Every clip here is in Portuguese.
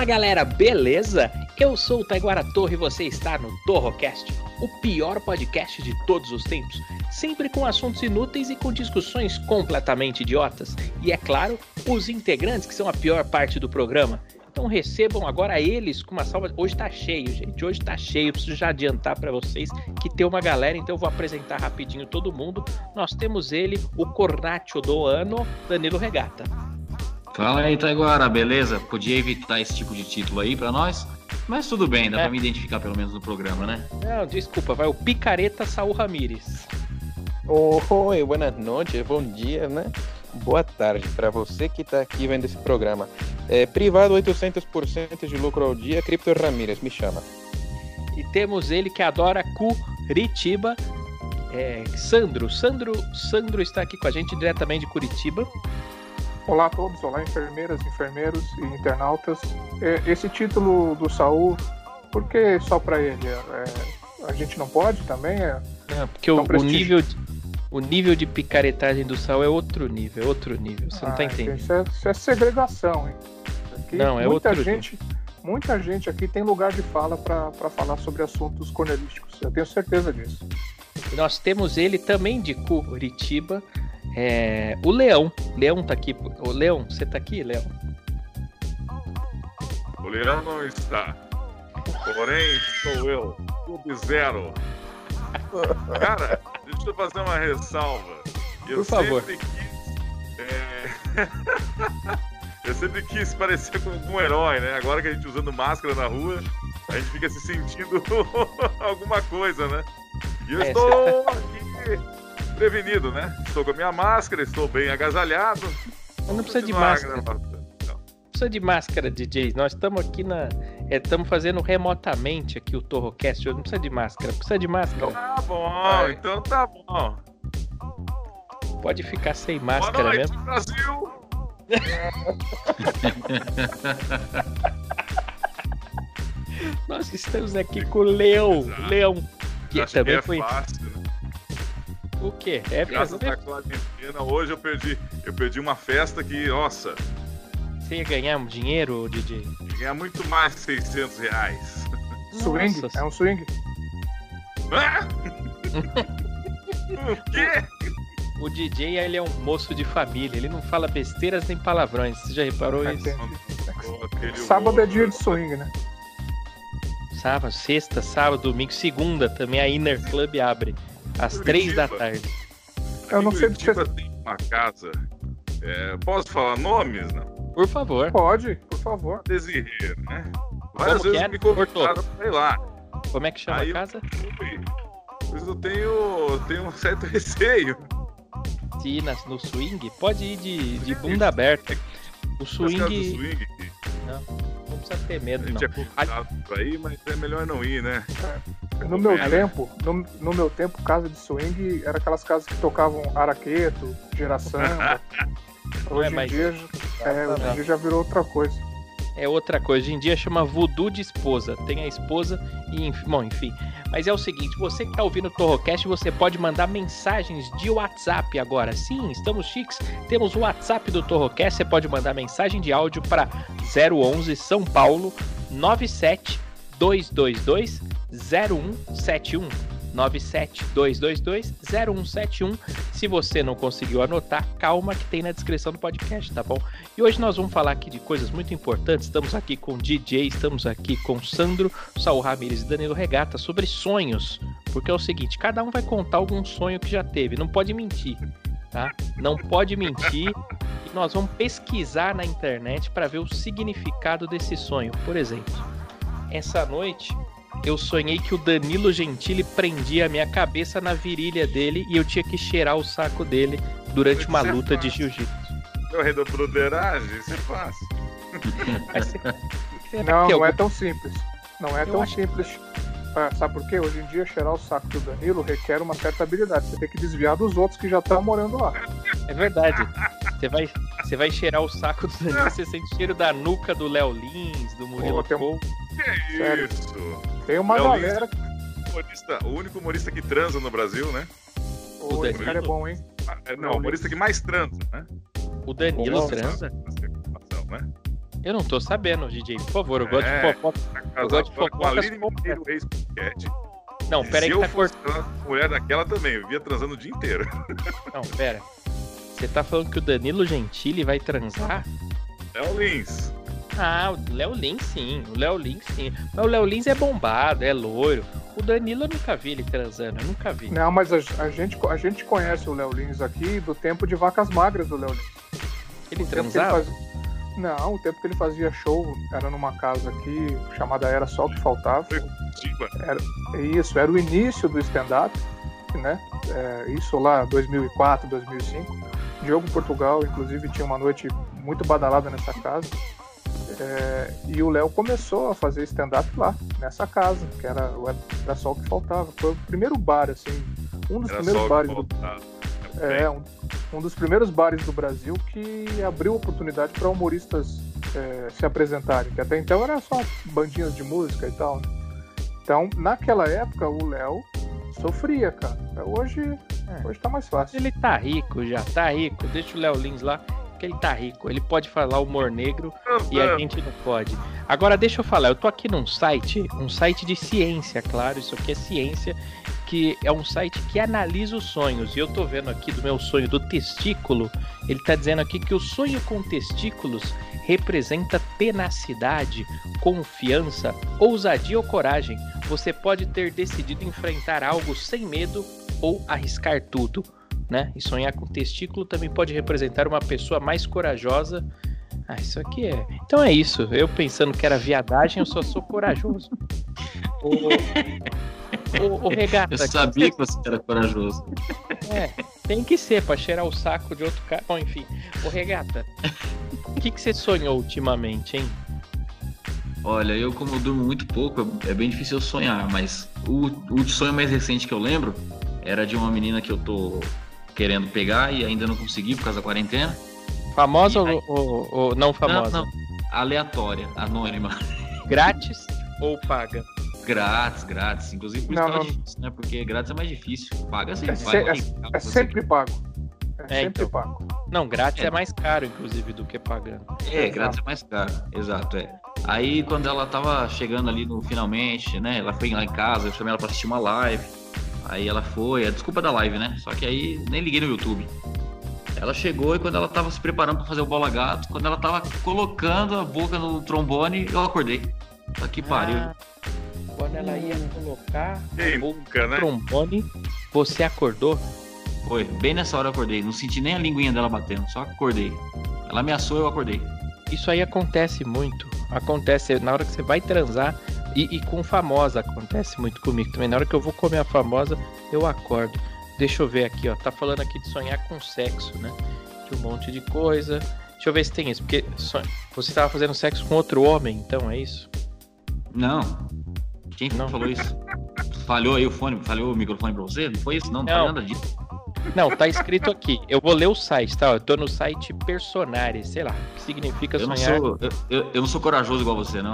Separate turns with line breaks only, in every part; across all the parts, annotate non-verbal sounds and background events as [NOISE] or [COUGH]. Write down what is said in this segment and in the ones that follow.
Fala galera, beleza? Eu sou o Taiguara Torre e você está no Torrocast, o pior podcast de todos os tempos, sempre com assuntos inúteis e com discussões completamente idiotas. E é claro, os integrantes que são a pior parte do programa. Então recebam agora eles com uma salva. Hoje tá cheio, gente. Hoje tá cheio. Preciso já adiantar para vocês que tem uma galera, então eu vou apresentar rapidinho todo mundo. Nós temos ele, o Cornaccio do ano, Danilo Regata.
Fala aí, Taiguara, beleza? Podia evitar esse tipo de título aí pra nós, mas tudo bem, dá
É.
pra me identificar pelo menos no programa, né?
Não, desculpa, vai o Picareta Saul Ramires.
Oi, boas noites, bom dia, né? Boa tarde para você que está aqui vendo esse programa. É, privado 800% de lucro ao dia, Cripto Ramírez, me chama.
E temos ele que adora Curitiba, é, Sandro. Sandro. Sandro está aqui com a gente diretamente de Curitiba.
Olá a todos, olá enfermeiras, enfermeiros e internautas. É, Esse título do Saul, por que só para ele? É, a gente não pode também? É,
Não, porque o, o nível de, o nível de picaretagem do Saul é outro nível, é outro nível. Você não tá
ah,
entendendo.
Isso é, isso é segregação, hein? Aqui,
Não, é
muita
outro
gente, muita gente aqui tem lugar de fala para falar sobre assuntos cornelísticos. Eu tenho certeza disso.
Nós temos ele também de Curitiba, é, o Leão. Leão tá aqui. O Leão, você tá aqui, Leão?
O Leão não está. Porém, sou eu, Sub-Zero. Cara, deixa eu fazer uma ressalva. Eu
Por favor.
Sempre quis, é, [LAUGHS] eu sempre quis parecer com algum herói, né? Agora que a gente usando máscara na rua, a gente fica se sentindo [LAUGHS] alguma coisa, né? E eu
É,
estou aqui prevenido, né? Estou com a minha máscara, estou bem agasalhado.
Mas não precisa de máscara.
gravação.
precisa de máscara, DJ. Nós estamos aqui na. Estamos fazendo remotamente aqui o Torrocast. Não precisa de máscara. Precisa de máscara.
Tá bom,
Vai.
então tá bom.
Pode ficar sem
Boa
máscara
noite,
mesmo.
Brasil! [LAUGHS]
Nós estamos aqui com o Leão. Leão. Que
Acho
também
que é
foi.
fácil. né?
O quê? É
Graças quarentena, hoje eu perdi, eu perdi uma festa que, nossa,
Você ia ganhar um dinheiro, DJ?
ia ganhar muito mais de 600 reais.
Swing?
Nossa.
É um swing?
Ah! [LAUGHS] o quê?
O DJ ele é um moço de família. Ele não fala besteiras nem palavrões. Você já reparou
É,
isso?
Sábado é dia de swing, né?
Sábado, sexta, sábado, domingo, segunda também a Inner Club abre. Às três da tarde.
Eu não sei do que
tem uma casa. é, posso falar nomes, não?
Por favor.
Pode, por favor.
Desirê, né? Várias
Como que
vezes
é?
me convidaram pra ir lá.
Como é que chama
Aí
a casa?
Pois eu tenho, tenho um certo [LAUGHS] receio.
Se ir nas- no swing, pode ir de, de bunda aberta. O swing
swing
não precisa ter
a
medo,
gente
não.
é pra ir, mas é melhor não ir, né?
No meu
É.
tempo, no, no meu tempo, casa de swing era aquelas casas que tocavam araqueto, geração. [LAUGHS] Hoje em
mais-
dia, é, hoje em dia já virou outra coisa.
É outra coisa. Hoje em dia chama voodoo de esposa. Tem a esposa e, enfim, bom, enfim. Mas é o seguinte, você que tá ouvindo o Torrocast, você pode mandar mensagens de WhatsApp agora. Sim, estamos chiques. Temos o WhatsApp do Torrocast, você pode mandar mensagem de áudio para 011 São Paulo 97 222 0171. 97222 0171. Se você não conseguiu anotar, calma que tem na descrição do podcast, tá bom? E hoje nós vamos falar aqui de coisas muito importantes. Estamos aqui com DJ, estamos aqui com Sandro, Saul Ramires e Danilo Regata sobre sonhos. Porque é o seguinte, cada um vai contar algum sonho que já teve, não pode mentir, tá? Não pode mentir. Nós vamos pesquisar na internet para ver o significado desse sonho. Por exemplo, essa noite eu sonhei que o Danilo Gentili prendia a minha cabeça na virilha dele e eu tinha que cheirar o saco dele durante uma
é
luta de jiu-jitsu.
Correr da broderagem, isso é fácil. [LAUGHS]
Mas
Não, não é tão simples. Não é
Eu
tão
acho-
simples. Ah, Sabe por quê? Hoje em dia, cheirar o saco do Danilo requer uma certa habilidade. Você tem que desviar dos outros que já estão morando lá.
É verdade. Você vai, você vai cheirar o saco do Danilo, você sente o cheiro da nuca do Léo Lins, do Murilo
Pô, tem um-.
Que
Sério.
isso?
Tem uma
Léo
galera.
Humorista, o único humorista que transa no Brasil, né?
Ô, esse cara é bom, hein?
Ah, é, Não, o humorista que mais transa, né?
O Danilo transa?
Né?
Eu não tô sabendo, DJ. Por favor, eu gosto
É.
de fofoca.
Tá
gosto
casado
de
agora com a
fofocas
Lili
concretas.
Monteiro, ex-Cat.
Não, pera aí que
eu
tá cortando.
mulher daquela também, eu vivia transando o dia inteiro. [LAUGHS]
Não, pera. Você tá falando que o Danilo Gentili vai transar?
É o Lins.
Ah, o Léo Lins sim, o Léo Lins sim. Mas o Léo Lins é bombado, é loiro. O Danilo eu nunca vi ele transando, eu nunca vi.
Não, mas a, a gente, a gente conhece o Léo Lins aqui do tempo de vacas magras do Léo Lins.
Ele
O ele
transava?
faz- Não, o tempo que ele fazia show era numa casa aqui chamada Era Só O Que Faltava.
Diva.
Isso, era o início do stand-up, né? É, isso lá 2004, 2005. Diogo Portugal, inclusive, tinha uma noite muito badalada nessa casa. É, e o Léo começou a fazer stand-up lá, nessa casa, que era, o- era só o que faltava. Foi o primeiro bar, assim, um dos
Era
primeiros bares do,
faltava.
é, um, um dos primeiros bares do Brasil que abriu oportunidade para humoristas é, se apresentarem, que até então era só bandinhas de música e tal. né? Então, naquela época, o Léo sofria, cara. Hoje,
É.
hoje tá mais fácil.
Ele tá rico já, tá rico. Deixa o Léo Lins lá, que ele tá rico. Ele pode falar humor negro e a gente não pode. Agora deixa eu falar, eu tô aqui num site, um site de ciência, claro, isso aqui é ciência, que é um site que analisa os sonhos. E eu tô vendo aqui do meu sonho do testículo, ele tá dizendo aqui que o sonho com testículos representa tenacidade, confiança, ousadia ou coragem. Você pode ter decidido enfrentar algo sem medo ou arriscar tudo. Né? E sonhar com testículo também pode representar uma pessoa mais corajosa. Ah, isso aqui é. Então é isso. Eu pensando que era viadagem, eu só sou corajoso. O, o, o regata.
Eu sabia que você era corajoso.
É, tem que ser pra cheirar o saco de outro cara. Bom, enfim. O regata. O que, que você sonhou ultimamente, hein?
Olha, eu como eu durmo muito pouco, é bem difícil eu sonhar, mas o, o sonho mais recente que eu lembro era de uma menina que eu tô querendo pegar e ainda não consegui por causa da quarentena.
Famosa
E
ou,
aí?
ou- ou não famosa?
Não, não. Aleatória, anônima.
Grátis ou paga?
Grátis, grátis. Inclusive por isso
Não,
que tava
não.
difícil, né? Porque grátis é mais difícil. Paga sim,
É,
paga
se-
sim.
É sempre pago. É,
É,
sempre
então.
pago.
Não, grátis é.
É.
mais caro, inclusive, do que pagando.
É, grátis é mais caro, exato, é. Aí quando ela tava chegando ali no finalmente, né? Ela foi lá em casa, eu chamei ela pra assistir uma live. Aí ela foi, é desculpa da live, né? Só que aí nem liguei no YouTube. Ela chegou e quando ela tava se preparando pra fazer o bola gato, quando ela tava colocando a boca no trombone, eu acordei. Tá que pariu.
Ah, quando ela ia colocar
Quem
a boca
nunca,
no
né?
trombone, você acordou?
Foi, bem nessa hora eu acordei. Não senti nem a linguinha dela batendo, só acordei. Ela ameaçou, eu acordei.
Isso aí acontece muito. Acontece na hora que você vai transar e, e com famosa acontece muito comigo também. Na hora que eu vou comer a famosa, eu acordo. Deixa eu ver aqui, ó. Tá falando aqui de sonhar com sexo, né? De um monte de coisa. Deixa eu ver se tem isso, porque você tava fazendo sexo com outro homem, então é isso?
Não. Quem
Não.
falou isso? Falhou aí o fone, falhou o microfone pra você? Não foi isso? Não, não,
Não.
foi nada disso.
Não, tá escrito aqui. Eu vou ler o site, tá? Eu tô no site Personares, sei lá, o que significa
Eu não,
sonhar.
sou, eu, eu, eu não sou corajoso igual você, não.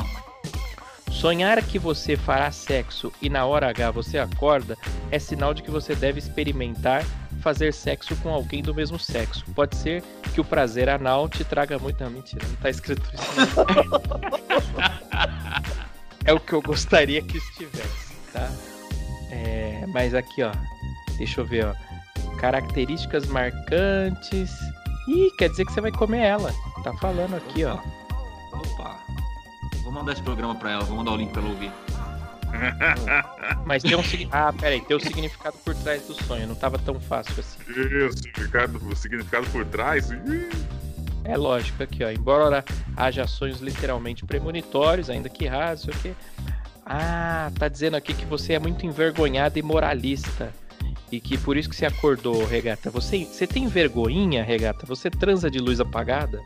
Sonhar que você fará sexo e na hora H você acorda é sinal de que você deve experimentar fazer sexo com alguém do mesmo sexo. Pode ser que o prazer anal te traga muito. Não, mentira, não tá escrito isso. [LAUGHS] é o que eu gostaria que estivesse, tá? É, mas aqui, ó. Deixa eu ver, ó. Características marcantes. Ih, quer dizer que você vai comer ela. Tá falando aqui, ó.
Mandar esse programa pra ela, vou mandar o link pra ela ouvir. [LAUGHS]
Mas tem um Ah, peraí, tem um significado por trás do sonho. Não tava tão fácil assim.
Isso, significado, o significado por trás.
É lógico aqui, ó. Embora haja sonhos literalmente premonitórios, ainda que raros, sei o quê. Ah, tá dizendo aqui que você é muito envergonhada e moralista. E que por isso que você acordou, Regata. Você, você tem vergonhinha, Regata? Você transa de luz apagada?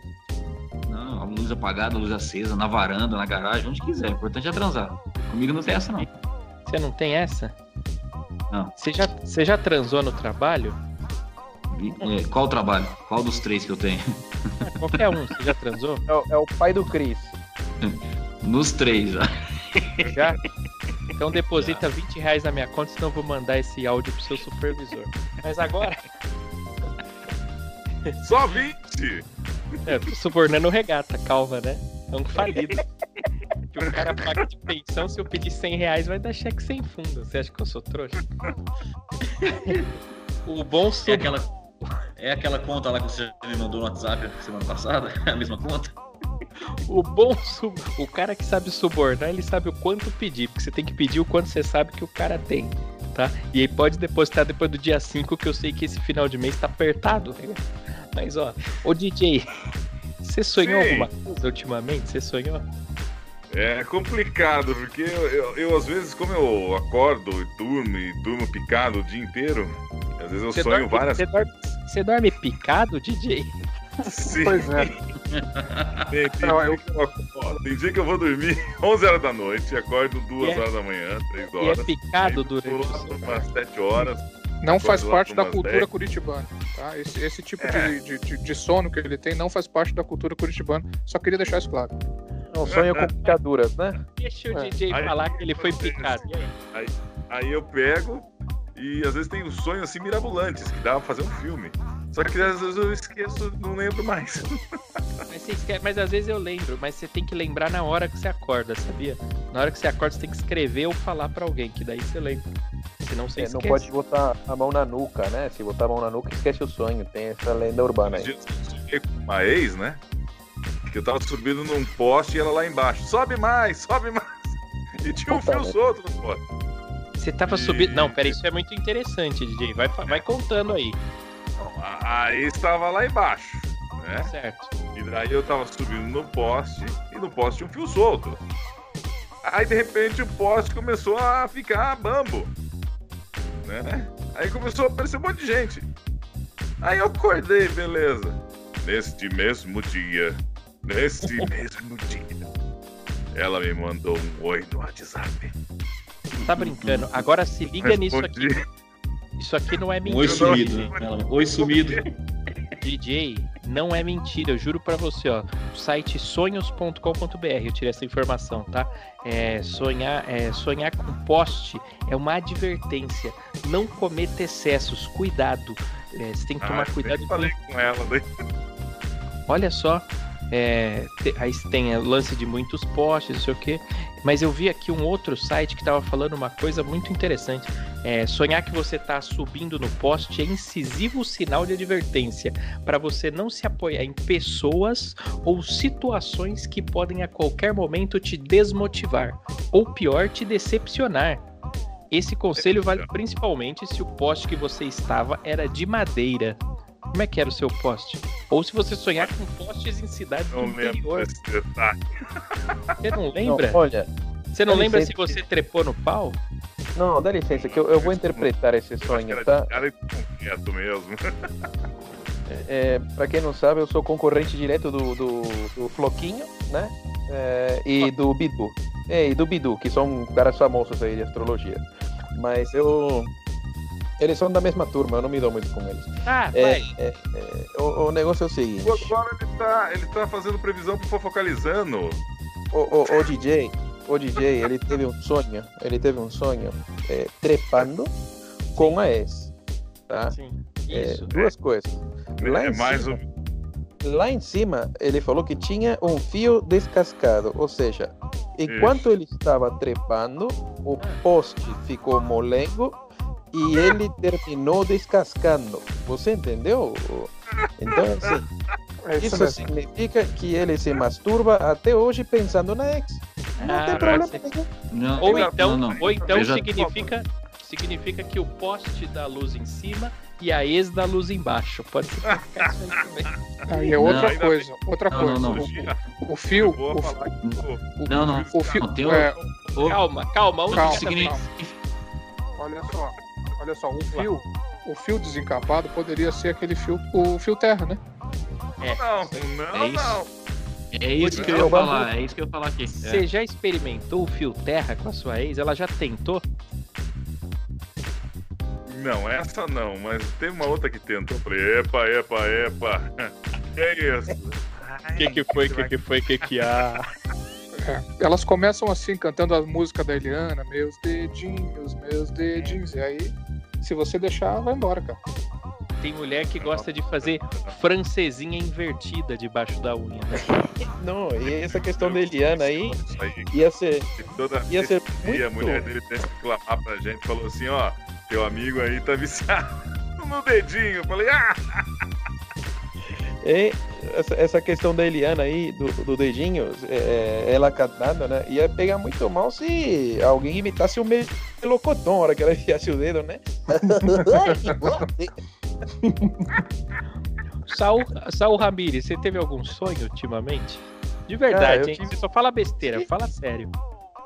Luz apagada, luz acesa, na varanda, na garagem, onde quiser. O importante é transar. Comigo não tem essa, não.
Você não tem essa?
Não.
Você já, você já transou no trabalho?
É, qual o trabalho? Qual dos três que eu tenho? [LAUGHS]
Qualquer um, você já transou?
É, o- é o pai do Cris. [LAUGHS]
Nos três já.
Já? [LAUGHS] Então deposita 20 reais na minha conta, senão eu vou mandar esse áudio pro seu supervisor. Mas agora,
Só 20!
É, subornando o regata, calma, né? É um falido. Que o cara paga de pensão, se eu pedir 100 reais, vai dar cheque sem fundo. Você acha que eu sou trouxa? O bom
É
sub...
aquela, é aquela conta lá que você me mandou no WhatsApp semana passada? [LAUGHS] É a mesma conta?
O bom sub... O cara que sabe subornar, ele sabe o quanto pedir. Porque você tem que pedir o quanto você sabe que o cara tem. Tá? E aí pode depositar depois do dia 5, que eu sei que esse final de mês tá apertado. né? Mas ó, ô DJ, [LAUGHS] você sonhou
Sim.
alguma coisa ultimamente? Você sonhou?
É complicado, porque eu, eu- eu, às vezes, como eu acordo e durmo e durmo picado o dia inteiro, às vezes eu
Você
sonho
dorme,
várias
você dorme, você dorme picado, DJ?
Sim.
Pois é. [LAUGHS]
Tem, tem
Não,
dia
eu-
que eu acordo- tem dia que eu vou dormir [LAUGHS] 11 horas da noite e acordo 2
E é-
horas da manhã, 3
E é
horas.
picado durante
umas 7 horas.
Não faz parte da cultura
10.
curitibana, tá? Esse, esse tipo
É.
de, de, de- sono que ele tem não faz parte da cultura curitibana. Só queria deixar isso claro.
É um sonho com [LAUGHS] picaduras, né?
Deixa o
É.
DJ
Aí-
falar que ele foi picado. Aí?
Aí eu pego e às vezes tem uns sonhos assim mirabolantes, que dá pra fazer um filme. Só que às vezes eu esqueço, não lembro mais. [LAUGHS]
Mas, você esquece- mas às vezes eu lembro, mas você tem que lembrar na hora que você acorda, sabia? Na hora que você acorda, você tem que escrever ou falar pra alguém, que daí você lembra. Senão você
É,
esquece.
não pode botar a mão na nuca, né? Se botar a mão na nuca, esquece o sonho. Tem essa lenda urbana aí.
eu sonhei com uma ex, né? Que eu tava subindo num poste e ela lá embaixo. Sobe mais, sobe mais. [LAUGHS] E tinha um
Puta
fio
merda.
solto no poste.
Você tava
E-
subindo. Não, peraí, isso é muito interessante, DJ. Vai, vai contando aí,
Então, a, a ex tava lá embaixo, né?
certo?
E daí eu tava subindo no poste e no poste tinha um fio solto. Aí de repente o poste começou a ficar bambo. Né? Aí começou a aparecer um monte de gente. Aí eu acordei, beleza. Neste mesmo dia, neste [LAUGHS] mesmo dia, ela me mandou um oi no WhatsApp.
Tá brincando. Agora se liga nisso aqui. Isso aqui não é
Um oi
mentira.
sumido. né? Oi sumido.
DJ, não é mentira, eu juro pra você, ó. O site sonhos.com.br, eu tirei essa informação, tá? É, sonhar, é, sonhar com poste é uma advertência. Não cometa excessos, cuidado. É, você tem que tomar
Ah,
cuidado com
falei com ela. Daí.
Olha só, é, te- aí tem o lance de muitos postes, não sei o quê. Mas eu vi aqui um outro site que estava falando uma coisa muito interessante. É, sonhar que você está subindo no poste é incisivo sinal de advertência para você não se apoiar em pessoas ou situações que podem a qualquer momento te desmotivar ou pior, te decepcionar. Esse conselho vale principalmente se o poste que você estava era de madeira. Como é que era o seu poste? Ou se você sonhar com postes em cidades do
Não lembro
interior. Você não
Não,
lembra?
olha,
Você não lembra se você trepou no pau?
não, dá licença, que eu, eu vou interpretar esse
que
sonho, tá?
de cara quieto mesmo.
É, pra quem não sabe, eu sou concorrente direto do, do, do Floquinho, né? É, e do Bidu. É, e do Bidu, que são caras famosos aí de astrologia. Mas eu. Eles são da mesma turma, eu não me dou muito com eles.
Ah,
É, é, é, o, o negócio é o seguinte:
Agora ele tá, ele tá fazendo previsão pro Fofocalizando.
o, o, o DJ, o DJ, ele teve um sonho, ele teve um sonho é, trepando com a ex. Tá?
Sim.
É,
Isso.
duas coisas. Lá
É
em
mais
cima,
um.
lá em cima, ele falou que tinha um fio descascado, ou seja, enquanto ele estava trepando, o poste ficou molengo e ele terminou descascando. Você entendeu? Então, assim,
É isso,
isso significa que ele se masturba até hoje pensando na ex. Não
Ah,
tem problema nenhum.
Não,
Ou
não,
então,
não.
ou então
Veja-
significa, significa que o poste dá luz em cima e a ex dá luz embaixo. Pode isso aí também.
Aí é outra coisa, outra
Não,
coisa.
não, não.
O, o fio,
Não, não.
o fio,
Não,
Calma, calma.
Calma,
significa-
olha só, olha só, o fio, o fio desencapado poderia ser aquele fio, o fio terra, né?
Não, não,
É isso.
não.
É isso que eu
É
ia falar, é isso que eu ia falar aqui.
Você
É.
já experimentou o fio terra com a sua ex? Ela já tentou?
Não, essa não, mas tem uma outra que tentou. Eu Falei, epa, epa, epa. [LAUGHS] Que é isso?
O que, que foi? O que, que foi? O que, que há?
É, Elas começam assim, cantando a música da Eliana, meus dedinhos, meus dedinhos, e aí, se você deixar, vai embora, cara.
Tem mulher que gosta de fazer francesinha invertida debaixo da unha, né? [LAUGHS]
Não, e essa questão da Eliana aí ia ser,
toda
ia ser
E a
muito.
mulher dele tem que reclamar pra gente, falou assim, ó, teu amigo aí tá viciado [LAUGHS] no dedinho. Eu falei, ah,
E essa, essa questão da Eliana aí, do, do dedinho, é, ela cantando, né? Ia pegar muito mal se alguém imitasse o melocotão na hora que ela enfiasse o dedo, né? [LAUGHS]
Saul, Saul Ramires, você teve algum sonho ultimamente? De verdade, hein?
tive-
Você só fala besteira,
Sim.
fala sério.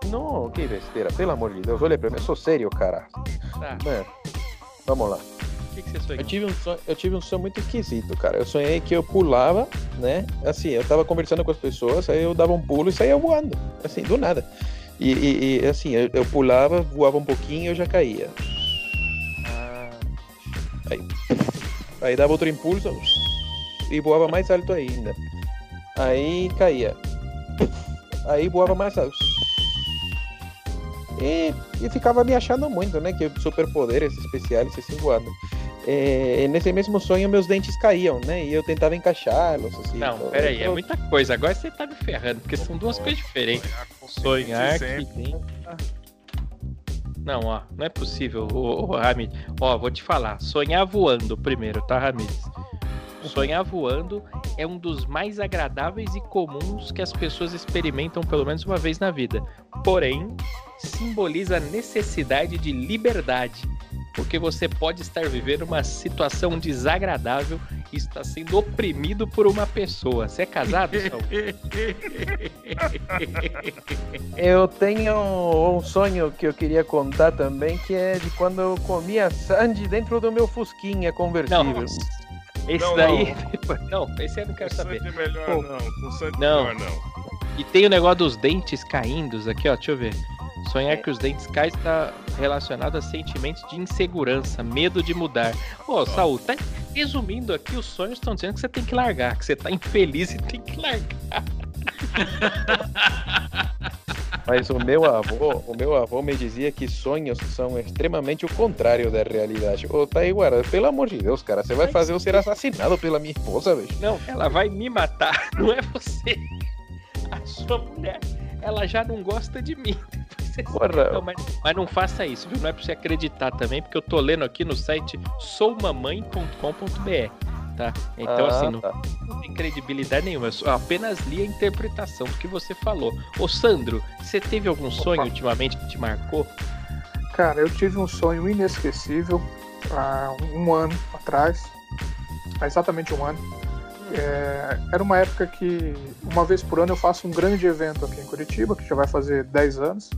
Não, que besteira, pelo amor de Deus, olha pra mim, eu sou sério, cara.
Tá,
Mano, vamos lá.
O que, que você sonhou?
Eu tive, um sonho, eu tive um sonho muito esquisito, cara. Eu sonhei que eu pulava, né? Assim, eu tava conversando com as pessoas, aí eu dava um pulo e saía voando, assim, do nada. E, e- e, assim, eu, eu pulava, voava um pouquinho e eu já caía.
Ah,
Aí dava outro impulso e voava mais alto ainda. Aí caía. Aí voava mais alto. E, e ficava me achando muito, né? Que superpoderes especiais assim voando. É, nesse mesmo sonho meus dentes caíam, né? E eu tentava encaixá-los. Assim,
não,
então,
peraí, é muita coisa. Agora você tá me ferrando, porque são duas coisas diferentes. Sonhar que tem. Não, ó, não é possível, ô, ô Hamid. Ó, vou te falar. Sonhar voando primeiro, tá, Hamid? Sonhar voando é um dos mais agradáveis e comuns que as pessoas experimentam pelo menos uma vez na vida. Porém, simboliza a necessidade de liberdade. Porque você pode estar vivendo uma situação desagradável e está sendo oprimido por uma pessoa. Você é casado, Saul? [LAUGHS]
Eu tenho um sonho que eu queria contar também, que é de quando eu comia Sandy dentro do meu Fusquinha
Não,
conversível.
esse
Não,
daí. [LAUGHS] Não, esse eu não quero
Com
saber.
Melhor
Pô.
não, com Sandy
Não.
melhor não.
E tem o negócio dos dentes caindo aqui, ó. Deixa eu ver. Sonhar que os dentes caem está relacionado a sentimentos de insegurança, medo de mudar. Ô, Saul, tá resumindo aqui, os sonhos estão dizendo que você tem que largar, que você tá infeliz e tem que largar. [LAUGHS]
Mas o meu avô, o meu avô me dizia que sonhos são extremamente o contrário da realidade. Ô, Taiguara, pelo amor de Deus, cara, você vai fazer eu ser assassinado pela minha esposa, velho.
Não, ela vai me matar, [LAUGHS] não é você. A sua mulher, ela já não gosta de mim. Você-
Porra.
Não, mas, mas não faça isso, viu? Não é pra você acreditar também, porque eu tô lendo aqui no site soumamãe.com.br, tá? Então,
Ah,
assim, não,
tá.
não tem credibilidade nenhuma. Eu só apenas li a interpretação do que você falou. Ô, Sandro, você teve algum sonho ultimamente que te marcou?
Cara, eu tive um sonho inesquecível há um ano atrás, há exatamente um ano. É, era uma época que, uma vez por ano, eu faço um grande evento aqui em Curitiba, que já vai fazer 10 anos.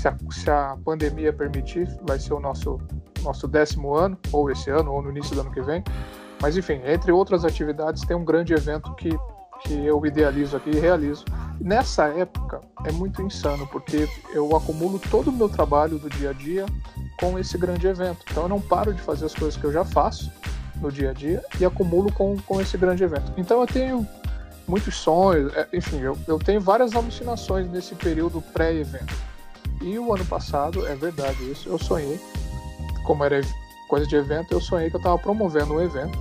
Se a, se a pandemia permitir, vai ser o nosso, nosso décimo ano, ou esse ano, ou no início do ano que vem. Mas, enfim, entre outras atividades, tem um grande evento que, que eu idealizo aqui e realizo. Nessa época, é muito insano, porque eu acumulo todo o meu trabalho do dia a dia com esse grande evento. Então eu não paro de fazer as coisas que eu já faço no dia a dia e acumulo com, com esse grande evento. Então eu tenho muitos sonhos, é, enfim, eu, eu tenho várias alucinações nesse período pré-evento. E o ano passado, é verdade isso, eu sonhei, como era coisa de evento, eu sonhei que eu estava promovendo um evento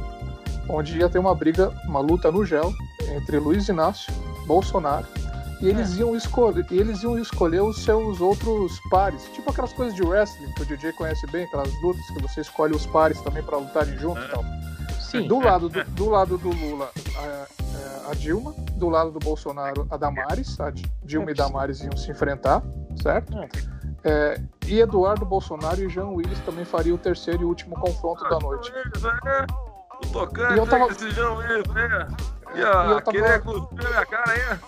onde ia ter uma briga, uma luta no gel entre Luiz Inácio, Bolsonaro E eles, iam escolher, e eles iam escolher os seus outros pares. Tipo aquelas coisas de wrestling que o DJ conhece bem, aquelas lutas que você escolhe os pares também pra lutarem junto e tal.
Sim.
Do lado do, [LAUGHS] do lado do Lula, a, a Dilma. Do lado do Bolsonaro, a Damares. A Di- Dilma e Damares iam se enfrentar, certo? É, e Eduardo Bolsonaro e Jean Willis também fariam o terceiro e último confronto da noite.
né? O tocante
E eu tava-
desse João Willis, né?
E
Ia
eu tava-
querer cuspir na minha cara aí.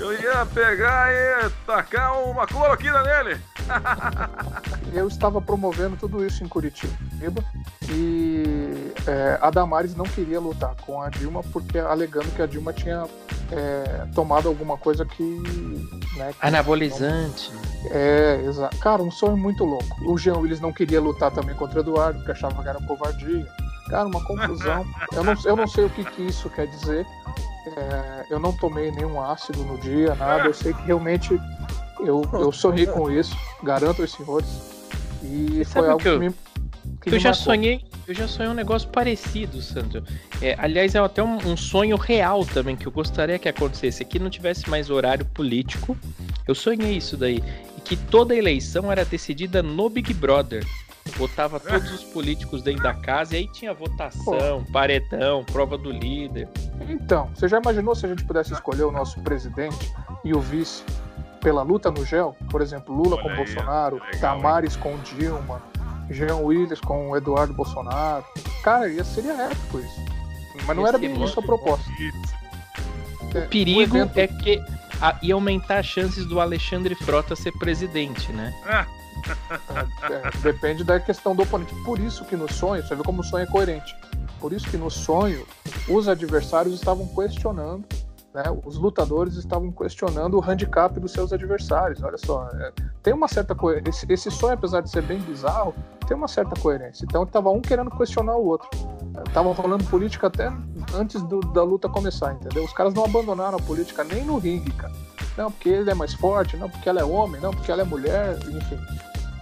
Eu ia pegar e tacar uma cloroquina nele. [LAUGHS]
Eu estava promovendo tudo isso em Curitiba. E é, a Damares não queria lutar com a Dilma porque alegando que a Dilma tinha é, tomado alguma coisa que. Né, que
Anabolizante.
É, exato. Cara, um sonho muito louco. O Jean Willis não queria lutar também contra o Eduardo, porque achava que era covardia. Cara, uma confusão. Eu não, eu não sei o que, que isso quer dizer. É, eu não tomei nenhum ácido no dia, nada. Eu sei que realmente eu, eu sonhei com isso, garanto aos senhores. E
Você
foi algo
que eu-
que me. que
eu já
marcou.
sonhei, eu já sonhei um negócio parecido, Sandro. É, aliás, é até um, um sonho real também que eu gostaria que acontecesse. Que não tivesse mais horário político. Eu sonhei isso daí. E que toda eleição era decidida no Big Brother. Botava todos os políticos dentro da casa e aí tinha votação, paredão, prova do líder.
Então, você já imaginou se a gente pudesse escolher o nosso presidente e o vice pela luta no gel? Por exemplo, Lula
Olha
com
aí,
Bolsonaro,
legal,
Damares com Dilma, Jean Willis com Eduardo Bolsonaro. Cara, ia, seria épico isso. Mas não era bem
bom.
isso a proposta. É,
O perigo
evento-
é que ia aumentar as chances do Alexandre Frota ser presidente, né?
É, depende da questão do oponente. Por isso que no sonho, você vê como o sonho é coerente. Por isso que no sonho, os adversários estavam questionando, né, os lutadores estavam questionando o handicap dos seus adversários. Olha só, é, tem uma certa coerência. Esse, esse sonho, apesar de ser bem bizarro, tem uma certa coerência. Então, estava um querendo questionar o outro. Tava rolando política até antes do- da luta começar, entendeu? Os caras não abandonaram a política nem no ringue, cara. Não, porque ele é mais forte, não, porque ela é homem, não, porque ela é mulher, enfim.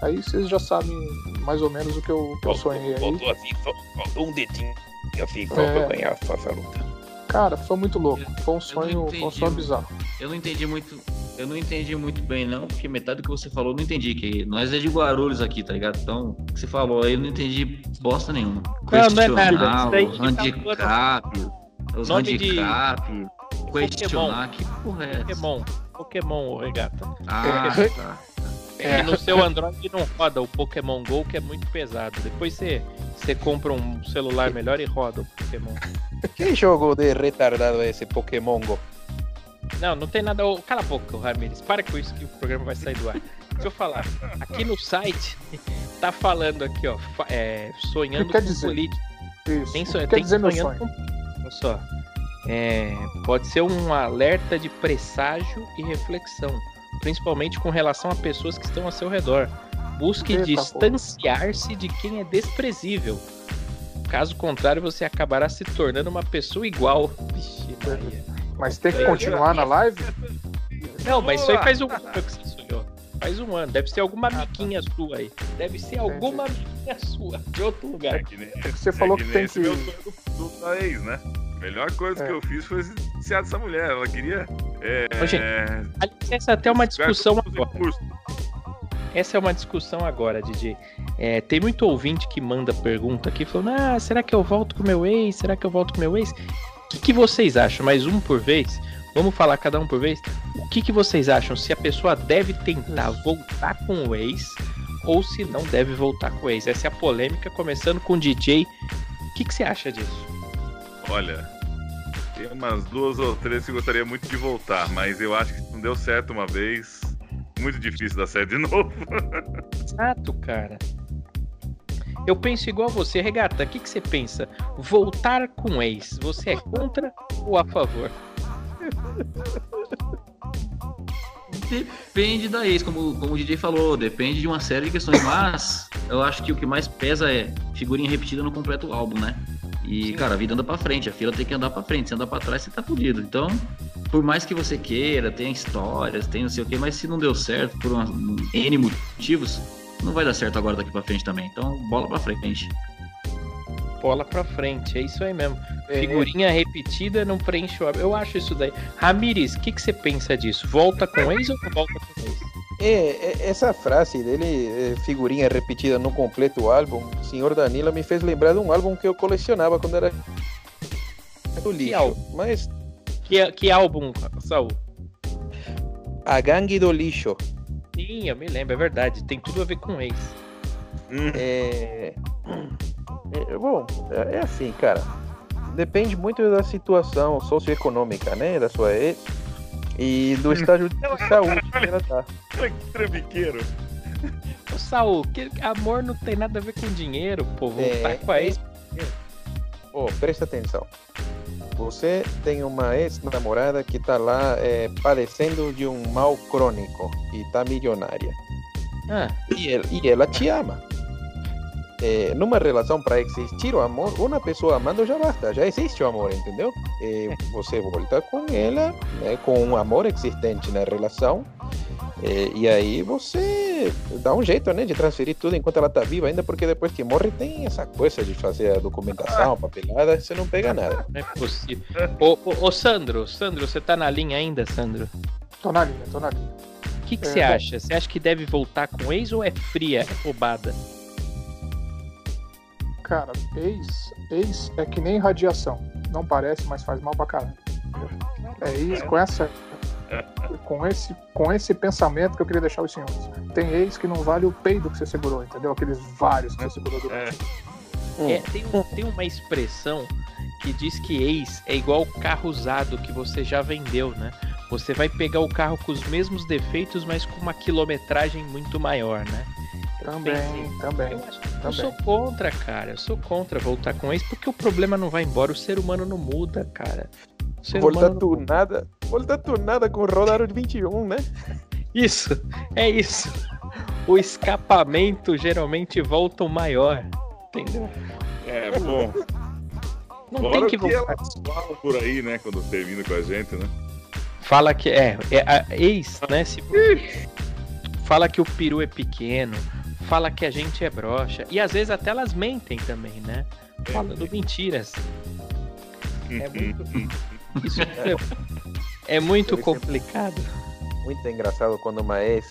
Aí vocês já sabem mais ou menos o que eu, que eu sonhei aí.
Faltou assim, fal- faltou um dedinho assim, só
É.
pra ganhar essa, luta.
Cara, foi muito louco. Foi um sonho, foi um sonho bizarro.
Eu não entendi muito. Eu não entendi muito bem, não, porque metade do que você falou eu não entendi. Que nós é de Guarulhos aqui, tá ligado? Então, o que você falou aí eu não entendi bosta nenhuma.
Não, não é nada. Isso daí tá
handicap, os
Nome de
handicap, questionar, que porra é essa?
Pokémon. Pokémon, ô regata.
Ah,
É.
tá.
É que no seu Android não roda o Pokémon GO, que é muito pesado. Depois você, você compra um celular melhor e roda o Pokémon. [LAUGHS]
Que jogo de retardado é esse Pokémon Go?
Não, não tem nada. Cala a boca, Ramirez. Para com isso que o programa vai sair do ar. Deixa eu falar. Aqui no site tá falando aqui, ó. é, sonhando
que quer
com
dizer?
política.
Isso.
Tem,
O
sonho,
que quer
tem
dizer meu
sonhando
sonho?
com Olha só. É, pode ser um alerta de presságio e reflexão, principalmente com relação a pessoas que estão ao seu redor. Busque
Eita,
distanciar-se de quem é desprezível. Caso contrário, você acabará se tornando uma pessoa igual. Vixe, Maria.
Mas tem que continuar na live?
Não, mas isso aí faz um ano que você sonhou. Faz um ano. Deve ser alguma amiguinha sua aí. Deve ser alguma amiguinha sua de outro lugar.
É que nem,
Você falou
é
que
nem
tem
esse
que.
meu sonho do, do, da ex, né? A melhor coisa
É.
que eu fiz foi iniciar dessa mulher. Ela queria. É,
Ô, gente, Aliás, Essa é até uma discussão agora. Essa é uma discussão agora, DJ. É, tem muito ouvinte que manda pergunta aqui falando: Ah, será que eu volto com meu ex? Será que eu volto com meu ex? O que, que vocês acham? Mais um por vez? Vamos falar cada um por vez? O que, que vocês acham? Se a pessoa deve tentar voltar com o ex ou se não deve voltar com o ex? Essa é a polêmica, começando com o DJ. O que, que você acha disso?
Olha, tem umas duas ou três que eu gostaria muito de voltar, mas eu acho que não deu certo uma vez. Muito difícil dar certo de novo.
Exato, cara. Eu penso igual você, Regata. O que, que você pensa? Voltar com o ex, você é contra ou a favor?
Depende da ex, como, como o DJ falou, depende de uma série de questões, mas eu acho que o que mais pesa é figurinha repetida no completo álbum, né? E, cara, a vida anda pra frente, a fila tem que andar pra frente, se andar pra trás, você tá fudido. Então, por mais que você queira, tenha histórias, tem não sei o que, mas se não deu certo por N motivos, não vai dar certo agora daqui pra frente também. Então, bola pra frente.
Bola pra frente, é isso aí mesmo.
É.
Figurinha repetida não preenche o álbum. Eu acho isso daí. Ramires, o que, que você pensa disso? Volta com ex ou volta com ex?
É, é, essa frase dele, é, figurinha repetida no completo álbum, Senhor Danilo, me fez lembrar de um álbum que eu colecionava quando era do lixo.
álbum?
Mas
Que, que álbum, Saul?
A Gangue do Lixo.
Sim, eu me lembro, é verdade. Tem tudo a ver com ex.
É, é, bom, é é assim, cara. Depende muito da situação socioeconômica, né? Da sua ex e do estágio de saúde [LAUGHS] que ela tá.
que trambiqueiro.
Ô, Saul, que amor não tem nada a ver com dinheiro, pô. Voltar
É,
com a ex.
Ó, presta atenção. Você tem uma ex-namorada que tá lá é, padecendo de um mal crônico e tá milionária.
Ah,
E ela, e ela te ama. É, numa relação para existir o amor, uma pessoa amando já basta, já existe o amor, entendeu? [LAUGHS] É, você volta com ela, né, com um amor existente na relação, é, e aí você dá um jeito, né, de transferir tudo enquanto ela tá viva, ainda porque depois que morre tem essa coisa de fazer a documentação, papelada, você não pega nada.
não é possível. Ô, ô, ô, Sandro, Sandro, você tá na linha ainda, Sandro?
Tô na linha, tô na linha.
O que, que
É,
você acha? Você acha que deve voltar com ex ou é fria, é roubada?
Cara, ex, ex é que nem radiação. Não parece, mas faz mal pra caralho. É isso, com essa. Com esse, com esse pensamento que eu queria deixar os senhores. Tem ex que não vale o peido que você segurou, entendeu? Aqueles vários que você segurou durante.
É.
É, tem, um- tem uma expressão que diz que ex é igual carro usado que você já vendeu, né? Você vai pegar o carro com os mesmos defeitos, mas com uma quilometragem muito maior, né?
Também, também.
Eu, acho- eu
Também.
sou contra, cara. Eu sou contra voltar com ex, porque o problema não vai embora, o ser humano não muda, cara. O ser
Volta
humano não
tunada, volta tunada com rodar 21, né?
Isso, é isso. O escapamento geralmente volta o maior. Entendeu?
É, bom.
Não
Fora
tem que
o que
voltar.
falam por aí, né? Quando termina com a gente, né?
Fala que é, é a ex, né? Se... Fala que o peru é pequeno, fala que a gente é broxa. E às vezes até elas mentem também, né? Falando mentiras. É muito. Isso é, é muito
Deve ser-
complicado.
Muito engraçado quando uma ex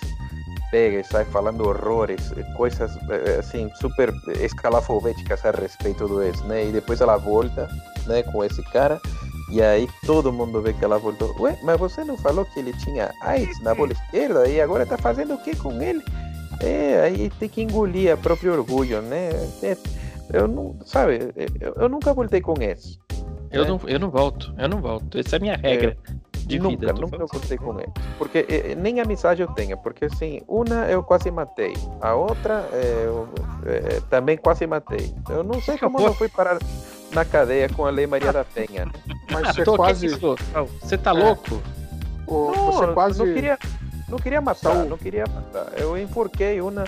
pega e sai falando horrores, eh, coisas eh, assim super escalafobéticas a respeito do ex, né? E depois ela volta, né, com esse cara. E aí todo mundo vê que ela voltou. Ué, mas você não falou que ele tinha AIDS na bola esquerda e agora tá fazendo o que com ele? É, aí tem que engolir a próprio orgulho, né? É, eu não, sabe, eu, eu nunca voltei com ex.
Eu
É.
não, eu não volto, eu não volto. Essa é a minha regra de
nunca,
vida.
nunca
falando
voltei com ele. Porque eh, nem amizade eu tenho, porque assim, uma eu quase matei, a outra eh, eu, eh, também quase matei. Eu não sei como não fui parar na cadeia com a Lei Maria da Penha. né?
Mas [LAUGHS] você
tô,
quase.
Você tá
É.
louco?
Não,
você quase.
não queria, não queria matar,
Saúl.
não queria matar. Eu enforquei uma,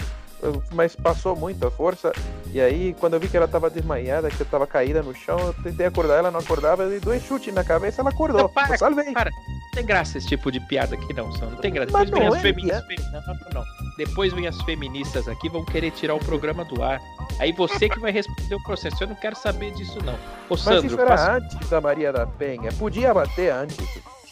mas passou muito a força. E aí, quando eu vi que ela estava desmaiada, que estava caída no chão, eu tentei acordar, ela não acordava, eu dei dois chutes na cabeça, ela acordou.
Não, para,
salvei.
para. Não tem graça esse tipo de piada aqui, não, São. Não tem graça.
Mas
Depois vem
não
as
é
feministas. Não, não, não, não. Depois vem as feministas aqui, vão querer tirar o programa do ar. Aí você que vai responder o processo. Eu não quero saber disso, não. Ô,
Mas
Sandro,
isso era
passa-
antes da Maria da Penha. Podia bater antes.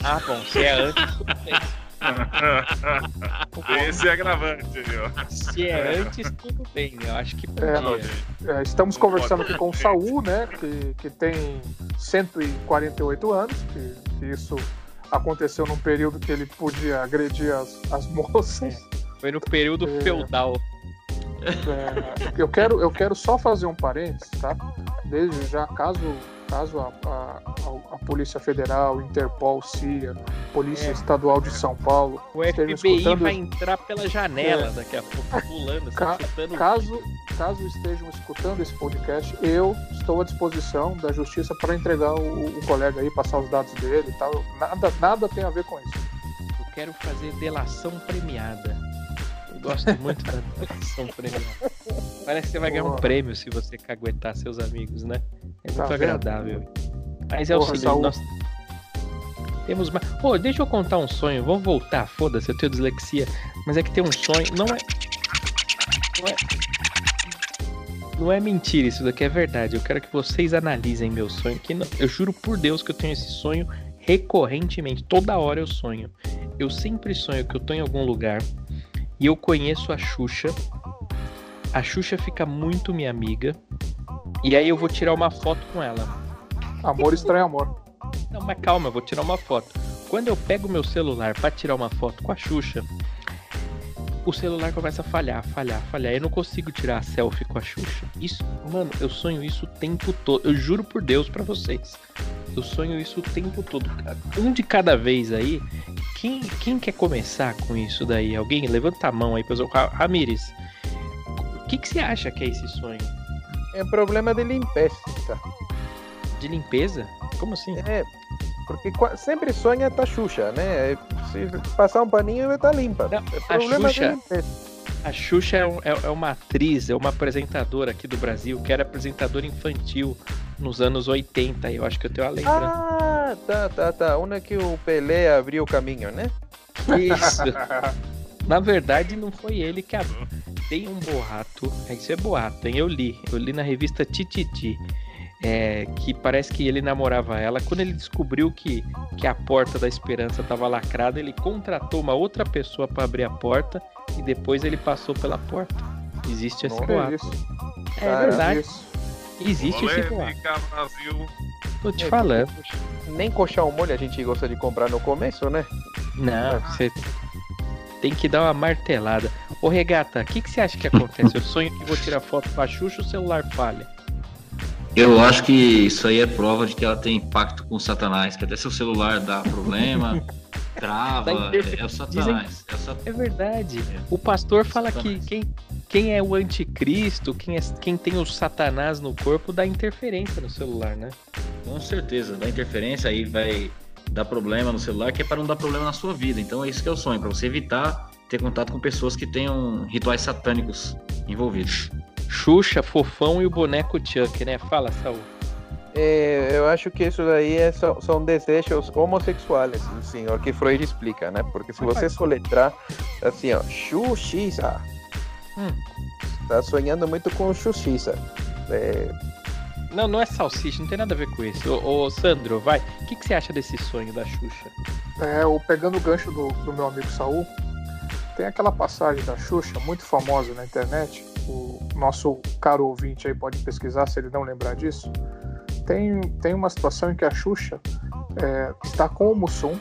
Ah, bom, se é antes, tudo bem. [LAUGHS]
Esse é agravante aí, ó.
Se é antes, tudo bem. Eu acho que
É,
podia.
É, estamos conversando aqui com o Saul, né? Que, que tem 148 anos, que, que isso aconteceu num período que ele podia agredir as, as moças.
Foi no período
É.
feudal.
É, eu, quero, eu quero só fazer um parênteses, tá? Desde já, caso, caso a, a, a- Polícia Federal, Interpol, CIA, Polícia
É.
Estadual de São Paulo
O FBI
escutando
vai entrar pela janela
É.
daqui a pouco, pulando,
Ca-
assim, chutando.
Caso, caso estejam escutando esse podcast, eu estou à disposição da justiça para entregar o, o colega aí, passar os dados dele e tal. Nada, nada tem a ver com isso.
Eu quero fazer delação premiada. Eu gosto muito da [LAUGHS] delação premiada. Parece que você vai ganhar um prêmio se você caguetar seus amigos, né? Muito
Tá vendo?
agradável. Mas é o
Porra,
seguinte,
Saul.
nós temos mais. Pô, deixa eu contar um sonho. Vamos voltar, foda-se, eu tenho dislexia. Mas é que tem um sonho. Não é. Não é. Não é mentira, isso daqui é verdade. Eu quero que vocês analisem meu sonho. Que não- eu juro por Deus que eu tenho esse sonho recorrentemente. Toda hora eu sonho. Eu sempre sonho que eu tô em algum lugar e eu conheço a Xuxa. A Xuxa fica muito minha amiga. E aí eu vou tirar uma foto com ela.
Amor estranho amor.
Não, mas calma, eu vou tirar uma foto. Quando eu pego meu celular pra tirar uma foto com a Xuxa, o celular começa a falhar, falhar, falhar. Eu não consigo tirar a selfie com a Xuxa. Isso, mano, eu sonho isso o tempo todo. Eu juro por Deus pra vocês. Eu sonho isso o tempo todo. Um de cada vez aí. Quem, quem quer começar com isso daí? Alguém? Levanta a mão aí, pessoal. Ra- Ramires, que, que você acha que é esse sonho?
É problema de limpeza.
De limpeza? Como assim?
É, porque sempre sonha tá Xuxa, né? É, Se passar um paninho, vai tá limpa.
Não,
é
a
problema
Xuxa-
de limpeza.
A Xuxa é, um- é- é uma atriz, é uma apresentadora aqui do Brasil, que era apresentadora infantil nos anos 80. Eu acho que eu tenho a lembrança.
Ah, tá, tá, tá. Uma que o Pelé abriu o caminho, né?
Isso. [LAUGHS] Na verdade, não foi ele que abriu. Tem um boato. Isso é boato, hein? Eu li. Eu li na revista Tititi. É, que parece que ele namorava ela. Quando ele descobriu que, que a porta da esperança estava lacrada, ele contratou uma outra pessoa para abrir a porta e depois ele passou pela porta. Existe esse
Que
boato.
isso?
É
Cara,
verdade.
Isso.
Existe esse boato.
Brasil.
Tô te
É,
falando.
Nem colchão molho a gente gosta de comprar no começo, né?
Não, você tem que dar uma martelada. Ô Regata, o que, que você acha que acontece? Eu sonho que vou tirar foto com a Xuxa, o celular falha.
Eu acho que isso aí é prova de que ela tem pacto com o Satanás, que até seu celular dá problema, [LAUGHS] trava,
Tá inter-
é o Satanás. É o Sat-
É verdade. O pastor fala que quem, quem é o anticristo, quem, é, quem tem o satanás no corpo, dá interferência no celular, né?
Com certeza, dá interferência, aí vai dar problema no celular, que é para não dar problema na sua vida. Então é isso que é o sonho, para você evitar ter contato com pessoas que tenham rituais satânicos envolvidos.
Xuxa, Fofão e o boneco Chuck, né? Fala, Saul.
É, eu acho que isso daí é, são, são desejos homossexuais, senhor, que Freud explica, né? Porque se você soletrar assim, ó, Xuxiça,
Hum.
tá sonhando muito com Xuxiça. É,
Não, não é salsicha, não tem nada a ver com isso. Ô, ô, Sandro, vai. O que, que você acha desse sonho da Xuxa?
É, o pegando o gancho do, do meu amigo Saul, tem aquela passagem da Xuxa, muito famosa na internet. O nosso caro ouvinte aí pode pesquisar se ele não lembrar disso. Tem, tem uma situação em que a Xuxa é, está com o Mussum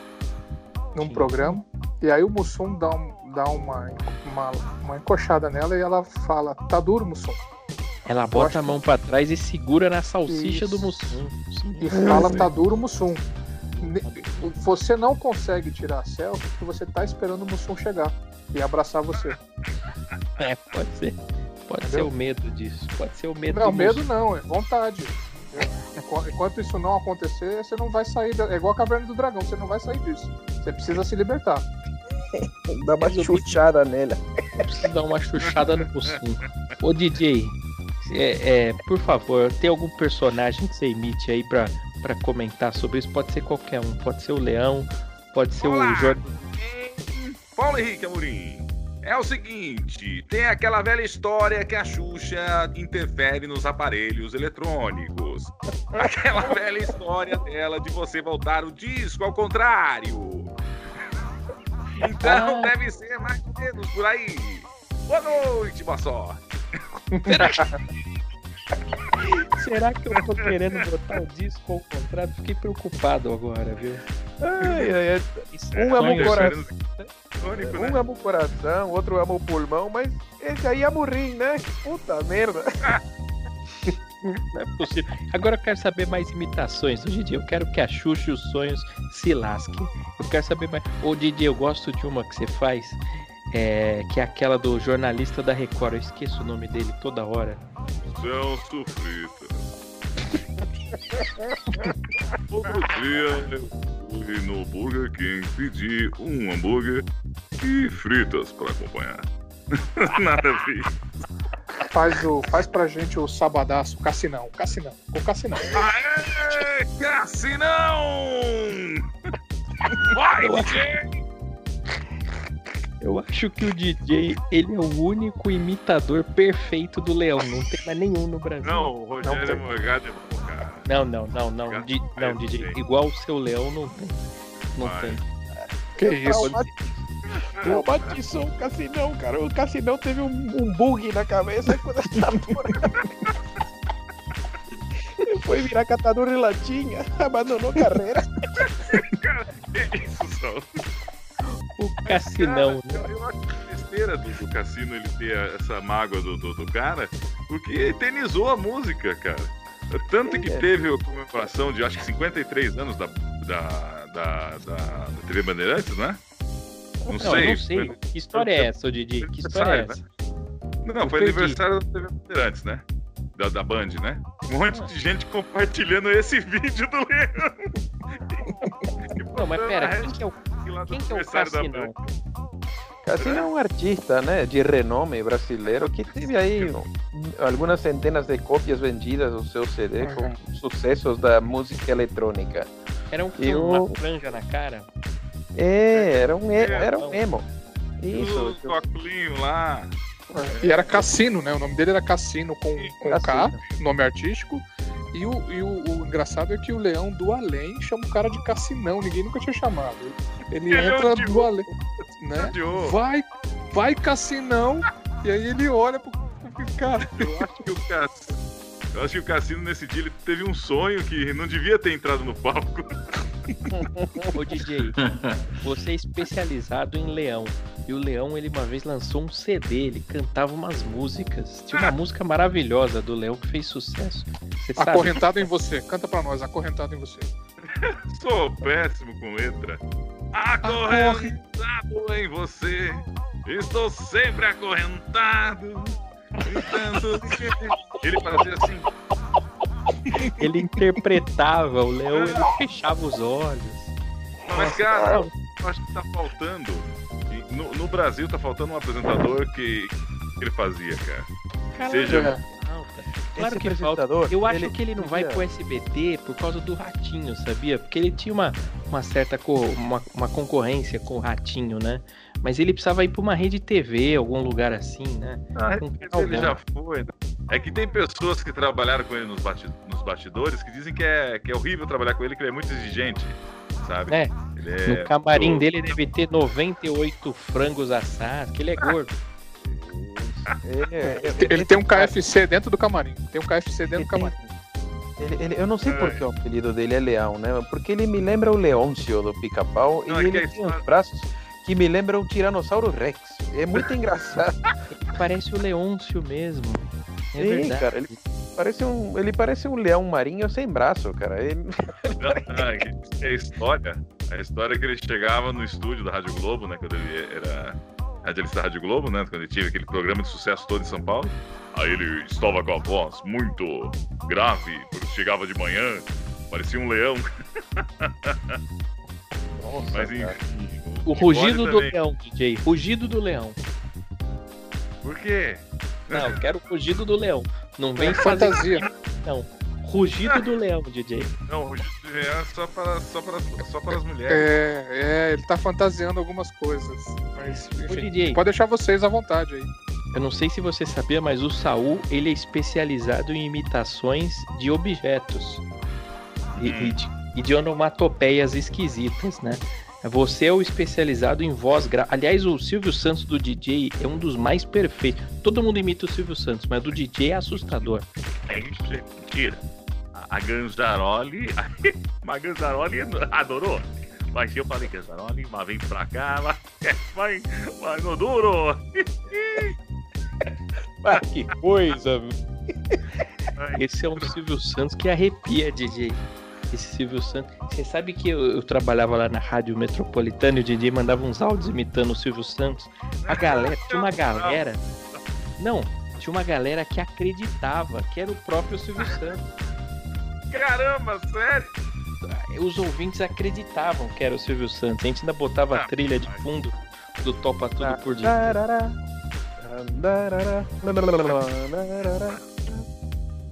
num
Sim.
programa, e aí o Mussum dá, um- dá uma, uma, uma encoxada nela e ela fala: Tá duro, Mussum.
Ela bota
que-
a mão pra trás e segura na salsicha
Isso.
do Mussum.
E fala: Tá duro, Mussum. Ne- Você não consegue tirar a selfie porque você tá esperando o Mussum chegar e abraçar você.
É, pode ser. Pode ser
Entendeu?
o medo disso. Pode ser o medo
Não,
do
medo
Mussum.
não, é vontade. Enqu- Enquanto isso não acontecer, você não vai sair. da- É igual a caverna do dragão, você não vai sair disso. Você precisa se libertar.
dá uma chuchada nela.
Preciso dar uma chuchada no Mussum. Ô DJ, é, é, por favor, tem algum personagem que você imite aí pra, pra comentar sobre isso? Pode ser qualquer um. Pode ser o Leão, pode ser
Olá.
o Jordan.
Paulo Henrique Amorim. É o seguinte, tem aquela velha história que a Xuxa interfere nos aparelhos eletrônicos. [LAUGHS] Aquela velha história dela de você voltar o disco ao contrário. Então
Ah.
deve ser mais ou menos por aí. Boa noite, boa sorte. [LAUGHS]
Será que eu tô querendo botar o disco ao contrário? Fiquei preocupado agora, viu?
Ai, ai, ai.
Isso
Um ama o coração,
Eletrônico, né?
um ama o coração, outro ama o pulmão, mas esse aí ama o rim, né? Puta merda. [LAUGHS]
Não é possível. Agora eu quero saber mais imitações do Didi. Eu quero que a Xuxa e os sonhos se lasquem. Eu quero saber mais. Ô Didi, eu gosto de uma que você faz, é, que é aquela do jornalista da Record. Eu esqueço o nome dele toda hora.
Celso Freitas. Outro dia eu fui no Burger King pedir um hambúrguer e fritas para acompanhar. [LAUGHS] Nada a ver.
Faz, o, faz pra gente o sabadaço, Cassinão. Cassinão. O Cassinão.
Aê, Cassinão! [LAUGHS] Vai, DJ!
Eu acho que o DJ, ele é o único imitador perfeito do Leão. Não tem mais nenhum no Brasil.
Não, o Rogério
Não,
Morgado é bom, cara.
Não, não, não, não. Di- não, DJ. Igual o seu Leão não tem. Não
Vai.
tem.
Que isso?
Traumatizou o Cassinão, cara. O Cassinão teve um, um bug na cabeça [LAUGHS] quando essa porra. Ele [LAUGHS] foi virar catador de latinha, [LAUGHS] abandonou carreira.
Que isso?
O Cassinão, né?
Cara, eu, acho besteira do, do Cassino ele ter essa mágoa do, do, do cara, porque eternizou a música, cara. Tanto que
É.
teve a comemoração de acho que 53 anos da, da, da, da, TV Bandeirantes, né? Não,
Não,
sei.
não sei. Que história é essa, Didi? Que história é essa?
Não,
Eu
foi
perdi.
aniversário da TV Bandeirantes, né? Da, da Band, né? Um monte de gente compartilhando esse [LAUGHS] vídeo do Leão.
Não, mas pera, quem que é o,
Lá do
quem que é o Cassinão?
Band.
Cassinão é um artista, né, de renome brasileiro que teve aí um, algumas centenas de cópias vendidas do seu CD com sucessos da música eletrônica.
Era um com
Eu-
uma franja na cara?
É, era um, e- era um emo. Isso.
O Coculinho lá.
E era Cassino, né? O nome dele era Cassino com, com K,
Cassino.
nome artístico. E, o, e o, o engraçado é que o Leão do Além chama o cara de Cassinão, ninguém nunca tinha chamado. Ele
Ele
entra
odiou.
do Além, né?
Odiou.
Vai, vai Cassinão, e aí ele olha pro, pro cara.
Eu acho que o Cassino. Eu acho que o Cassino nesse dia ele teve um sonho que não devia ter entrado no palco.
Ô DJ, você é especializado em Leão. E o Leão, ele uma vez lançou um CD, ele cantava umas músicas. Tinha uma música maravilhosa do Leão que fez sucesso. Você sabe?
Acorrentado em você. Canta pra nós, acorrentado em você. [LAUGHS]
Sou péssimo com letra. Acorrentado em você. Estou sempre acorrentado. Ele fazia assim.
Ele interpretava, o Leão ele fechava os olhos.
Mas, cara, eu acho que tá faltando. No, no Brasil tá faltando um apresentador que, que ele fazia, cara.
Caralho,
Seja-
falta. Claro
Esse
que falta. Eu acho
ele
que ele não vai pro SBT por causa do Ratinho, sabia? Porque ele tinha uma, uma certa co- uma, uma concorrência com o Ratinho, né? Mas ele precisava ir pra uma rede TV, algum lugar assim, né?
Ah,
Com
Ele já foi. né? É que tem pessoas que trabalharam com ele nos, basti- nos bastidores que dizem que é, que é horrível trabalhar com ele, que ele é muito exigente, sabe?
É,
Ele é
No camarim
muito-
dele deve ter 98 frangos assados, que ele é gordo. [LAUGHS]
É,
Ele tem um KFC dentro do camarim. Tem um KFC dentro do
Ele
camarim.
Ele- ele- eu não sei por que o apelido dele é Leão, né? Porque ele me lembra o Leôncio do Pica-Pau e
é
ele
a
tem uns
história-
braços que me lembram o Tiranossauro Rex. É muito [LAUGHS] engraçado.
Parece o Leôncio mesmo. É
Sim,
verdade.
cara, ele parece um, ele parece um leão marinho sem braço, cara. Ele- [LAUGHS]
que- é a história. A história é que ele chegava no estúdio da Rádio Globo, né? Quando ele era radialista da Rádio Globo, né? Quando ele tinha aquele programa de sucesso todo em São Paulo. Aí ele estava com a voz muito grave, porque chegava de manhã, parecia um leão.
Nossa,
Mas enfim.
O
Nicole
rugido do
também.
leão, DJ. Rugido do leão.
Por quê?
Não, eu quero o rugido do leão. Não vem
É
fazer
fantasia. [LAUGHS]
não. Rugido do leão, DJ.
Não, o rugido de leão é só para, só para, só para as mulheres.
É, é, ele tá fantasiando algumas coisas. Mas,
Ô,
enfim,
DJ,
pode deixar vocês à vontade aí.
eu não sei se você sabia, mas o Saul, ele é especializado em imitações de objetos. E, e de, e de onomatopeias esquisitas, né? Você é o especializado em voz grave. Aliás, o Silvio Santos do DJ é um dos mais perfeitos. Todo mundo imita o Silvio Santos, mas do DJ é assustador.
É isso, é mentira. A, Ganzaroli. [LAUGHS] Mas a Ganzaroli adorou. Mas eu falei, Ganzaroli, mas vem pra cá, mas, [LAUGHS] mas, mas no duro. [LAUGHS]
Ah, que coisa,
Esse é um Silvio Santos que arrepia, DJ. Esse Silvio Santos. Você sabe que eu, eu trabalhava lá na Rádio Metropolitana e o DJ mandava uns áudios imitando o Silvio Santos. A galera, tinha uma galera. Não, tinha uma galera que acreditava que era o próprio Silvio Santos.
Caramba, sério?
Os ouvintes acreditavam que era o Silvio Santos. A gente ainda botava a
Ah,
trilha de fundo do Topa Tudo por Dia.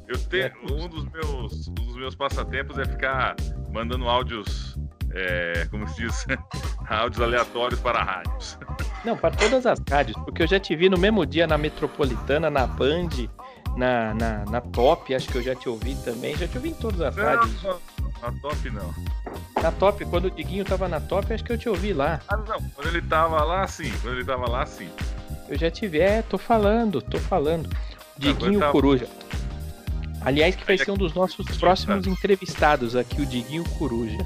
Eu tenho. Um dos meus, um dos meus passatempos é ficar mandando áudios. É, como se diz? [LAUGHS] áudios aleatórios para rádios.
Não, para todas as rádios, porque eu já te vi no mesmo dia na Metropolitana, na Band, na, na, na Top, acho que eu já te ouvi também. Já te ouvi em todas as rádios.
Não, a top não.
Na Top, quando o Diguinho tava na Top, acho que eu te ouvi lá.
Ah, não. Quando ele tava lá, sim. Quando ele tava lá, sim.
Eu já te vi. É, tô falando, tô falando. Diguinho
tá-
Coruja. Aliás, que vai
Aí
ser um dos nossos próximos entrevistados aqui, o Diguinho Coruja.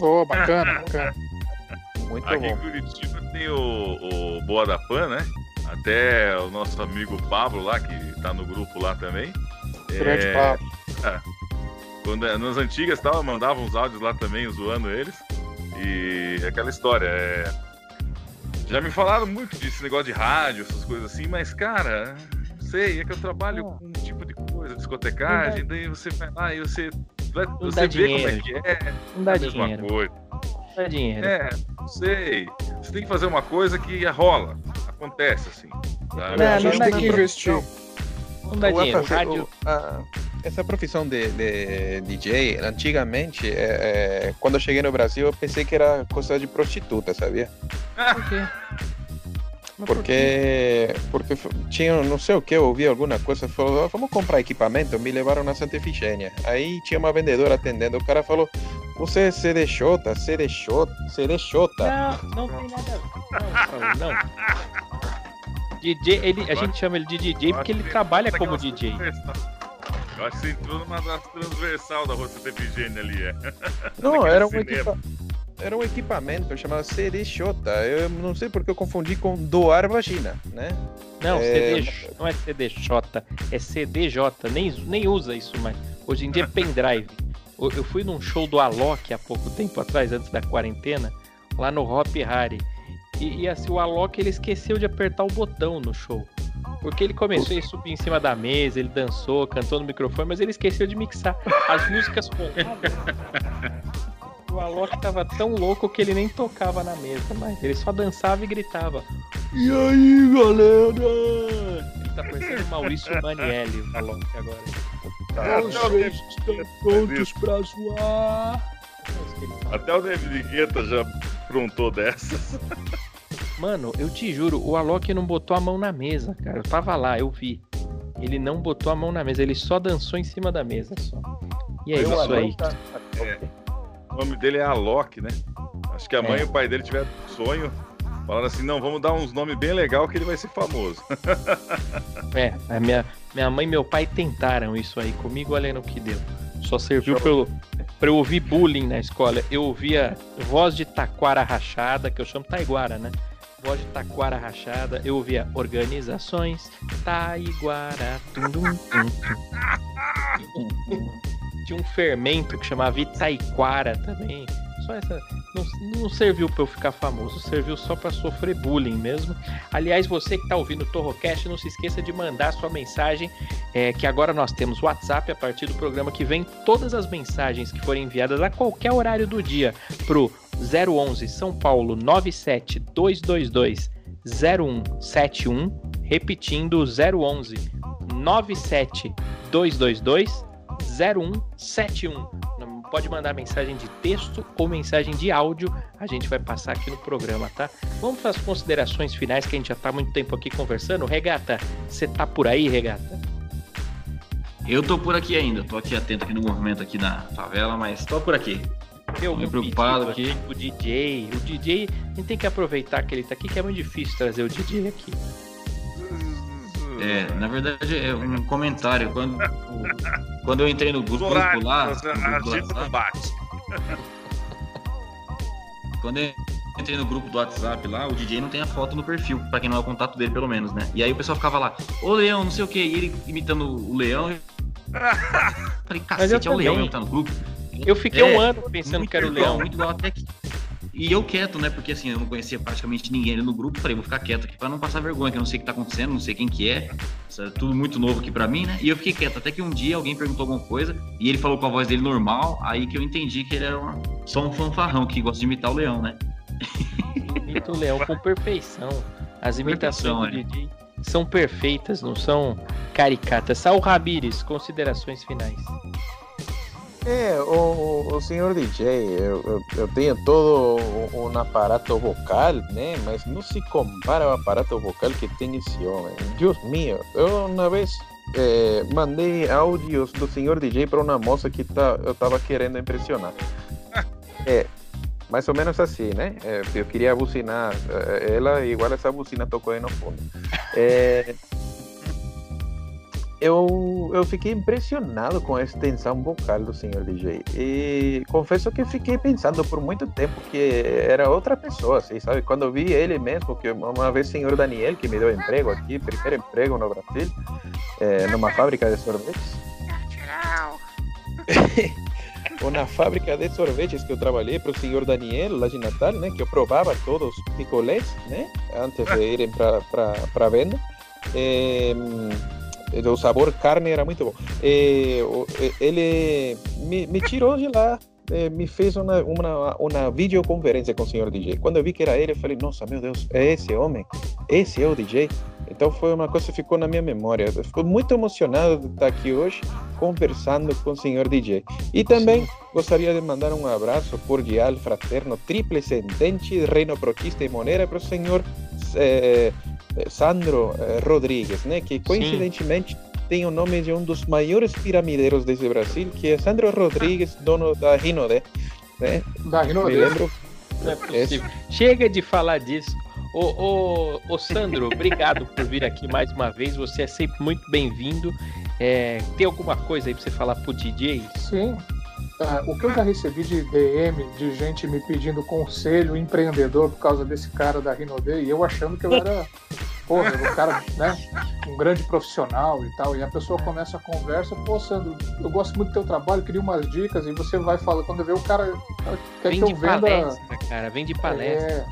Ô, bacana, bacana. [LAUGHS]
Muito
Aqui em
bom.
Curitiba tem o, o Boa da Pan, né? Até o nosso amigo Pablo lá, que tá no grupo lá também.
Grande
É,
papo.
Quando, nas antigas tal, mandavam uns áudios lá também, zoando eles. E aquela história, é... Já me falaram muito desse negócio de rádio, essas coisas assim, mas, cara, não sei, é que eu trabalho com um tipo de coisa, discotecagem, daí você vai lá e você, vai- você
dá
vê como é
dinheiro,
que é,
Não dá
é a mesma
dinheiro.
coisa.
Não dá dinheiro.
É, não sei. Você tem que fazer uma coisa que rola, acontece assim. sabe?
Não,
a gente
dá
tem que investir.
Não dá dinheiro. Rádio.
o- a- essa profissão de, de DJ, antigamente, é, é, quando eu cheguei no Brasil, eu pensei que era coisa de prostituta, sabia?
Por quê?
Porque, porque tinha, não sei o que, eu ouvi alguma coisa, falou, "Ah, vamos comprar equipamento, me levaram na Santa Efigênia. Aí tinha uma vendedora atendendo, o cara falou, você é CDJ, CDJ, CDJ.
Não, não tem nada a ver. Não, não. DJ, ele, a gente chama ele de DJ porque ele trabalha como DJ.
Eu acho que você entrou numa das transversal da Rua Santa Efigênia ali, é. [LAUGHS]
Não, era um, equipa- era um equipamento chamado CDJ. Eu não sei porque eu confundi com doar vagina, né?
Não,
É,
CD, não é CDJ, é CDJ. Nem, nem usa isso mais. Hoje em dia é pendrive. Eu fui num show do Alok há pouco tempo atrás, antes da quarentena, lá no Hop Harry. E, e assim, o Alok ele esqueceu de apertar o botão no show. Porque ele começou a subir em cima da mesa, ele dançou, cantou no microfone, mas ele esqueceu de mixar. As músicas. O Alok tava tão louco que ele nem tocava na mesa, mas ele só dançava e gritava. E aí, galera? Ele tá parecendo Maurício Manielli, o Alok agora.
Vocês
estão prontos pra zoar?
Até o David Guetta já aprontou dessas.
Mano, eu te juro, o Alok não botou a mão na mesa, cara. Eu tava lá, eu vi. Ele não botou a mão na mesa, ele só dançou em cima da mesa só. E é
Eu
isso aí.
tá?
O nome dele é Alok, né? Acho que a mãe
É.
e o pai dele tiveram um sonho. Falaram assim, não, vamos dar uns nomes bem legal que ele vai ser famoso. [LAUGHS]
É, a minha, minha mãe e meu pai tentaram isso aí comigo, olha no que deu. Só serviu pelo, pra eu ouvir bullying na escola. Eu ouvia voz de taquara rachada, que eu chamo taiguara, né? Voz de taquara rachada. Eu ouvia organizações taiguara. Tum, dum, tum, tum. Tinha um fermento que chamava Itaiquara também. Só essa. Não, não serviu pra eu ficar famoso, serviu só pra sofrer bullying mesmo. Aliás, você que tá ouvindo o Torrocast, não se esqueça de mandar sua mensagem. É, que agora nós temos WhatsApp a partir do programa que vem. Todas as mensagens que forem enviadas a qualquer horário do dia pro 011 São Paulo 97222 0171. Repetindo 011 97222 0171. Pode mandar mensagem de texto ou mensagem de áudio, a gente vai passar aqui no programa, tá? Vamos para as considerações finais que a gente já tá há muito tempo aqui conversando. Regata, você tá por aí, Regata?
Eu tô por aqui ainda, tô aqui atento aqui no movimento aqui na favela, mas tô por aqui.
Eu
Tô preocupado aqui.
O DJ, o DJ, a gente tem que aproveitar que ele tá aqui, que é muito difícil trazer o DJ aqui.
É, na verdade é um comentário. Quando, quando eu entrei no grupo
horários,
lá,
a agenda não bate.
quando eu entrei no grupo do WhatsApp lá, o DJ não tem a foto no perfil, pra quem não é o contato dele, pelo menos, né? E aí o pessoal ficava lá, ô Leão, não sei o que, e ele imitando o Leão. Eu [LAUGHS] falei,
Mas eu
cacete, é o Leão mesmo que tá no grupo.
Eu fiquei
É,
um ano pensando que era o Leão.
Muito igual até que. E eu quieto, né? Porque assim, eu não conhecia praticamente ninguém ali no grupo. Falei, vou ficar quieto aqui pra não passar vergonha, que eu não sei o que tá acontecendo, não sei quem que é. Isso é tudo muito novo aqui pra mim, né? E eu fiquei quieto. Até que um dia alguém perguntou alguma coisa e ele falou com a voz dele normal. Aí que eu entendi que ele era uma- só um fanfarrão que gosta de imitar o leão, né? [LAUGHS]
Imita o Leão com perfeição. As imitações do
Perfeição,
DJ são perfeitas, não são caricatas. Saul Rabires, considerações finais.
É, o, o senhor DJ, eu, eu, eu tenho todo um, aparato vocal, né? Mas não se compara ao aparato vocal que tem esse homem. Deus meu, eu uma vez eh, mandei áudios do senhor DJ para uma moça que tá, eu tava querendo impressionar. É, [LAUGHS] mais ou menos assim, né? É, eu queria buzinar eh, ela, igual essa buzina tocou aí no fundo. É, [LAUGHS] eu, eu fiquei impressionado com a extensão vocal do senhor DJ. E confesso que fiquei pensando por muito tempo que era outra pessoa, assim, sabe? Quando eu vi ele mesmo, que uma vez o senhor Daniel, que me deu emprego aqui, primeiro emprego no Brasil, eh, numa fábrica de sorvetes. [LAUGHS] Uma fábrica de sorvetes que eu trabalhei para o senhor Daniel, lá de Natal, né? Que eu provava todos os picolés, né? Antes de irem para venda. Eh, o sabor carne era muito bom. Eh, ele me, me tirou de lá, me fez uma, uma, uma videoconferência com o senhor DJ. Quando eu vi que era ele, eu falei, nossa, meu Deus, é esse homem? Esse é o DJ? Então foi uma coisa que ficou na minha memória. Eu fico muito emocionado de estar aqui hoje conversando com o senhor DJ. E também gostaria de mandar um abraço cordial, fraterno, tríplice entente, reino protista e monera para o senhor eh, Sandro eh, Rodrigues, né? Que coincidentemente tem o nome de um dos maiores piramideiros desse Brasil, que é Sandro Rodrigues, dono da Rinode, né?
Da
Me
Rinode.
lembro.
Não é possível. Chega de falar disso. Ô, ô, ô Sandro, obrigado por vir aqui mais uma vez. Você é sempre muito bem-vindo. É, tem alguma coisa aí pra você falar pro DJ?
Sim. Ah, o que eu já recebi de DM de gente me pedindo conselho empreendedor por causa desse cara da Rinode e eu achando que eu era porra, um cara, né, um grande profissional e tal. E a pessoa começa a conversa, pô, Sandro, eu gosto muito do teu trabalho, queria umas dicas, e você vai falar, quando vê o cara quer
Vem
que
de
eu venda.
palestra, cara. Vem de palestra.
É,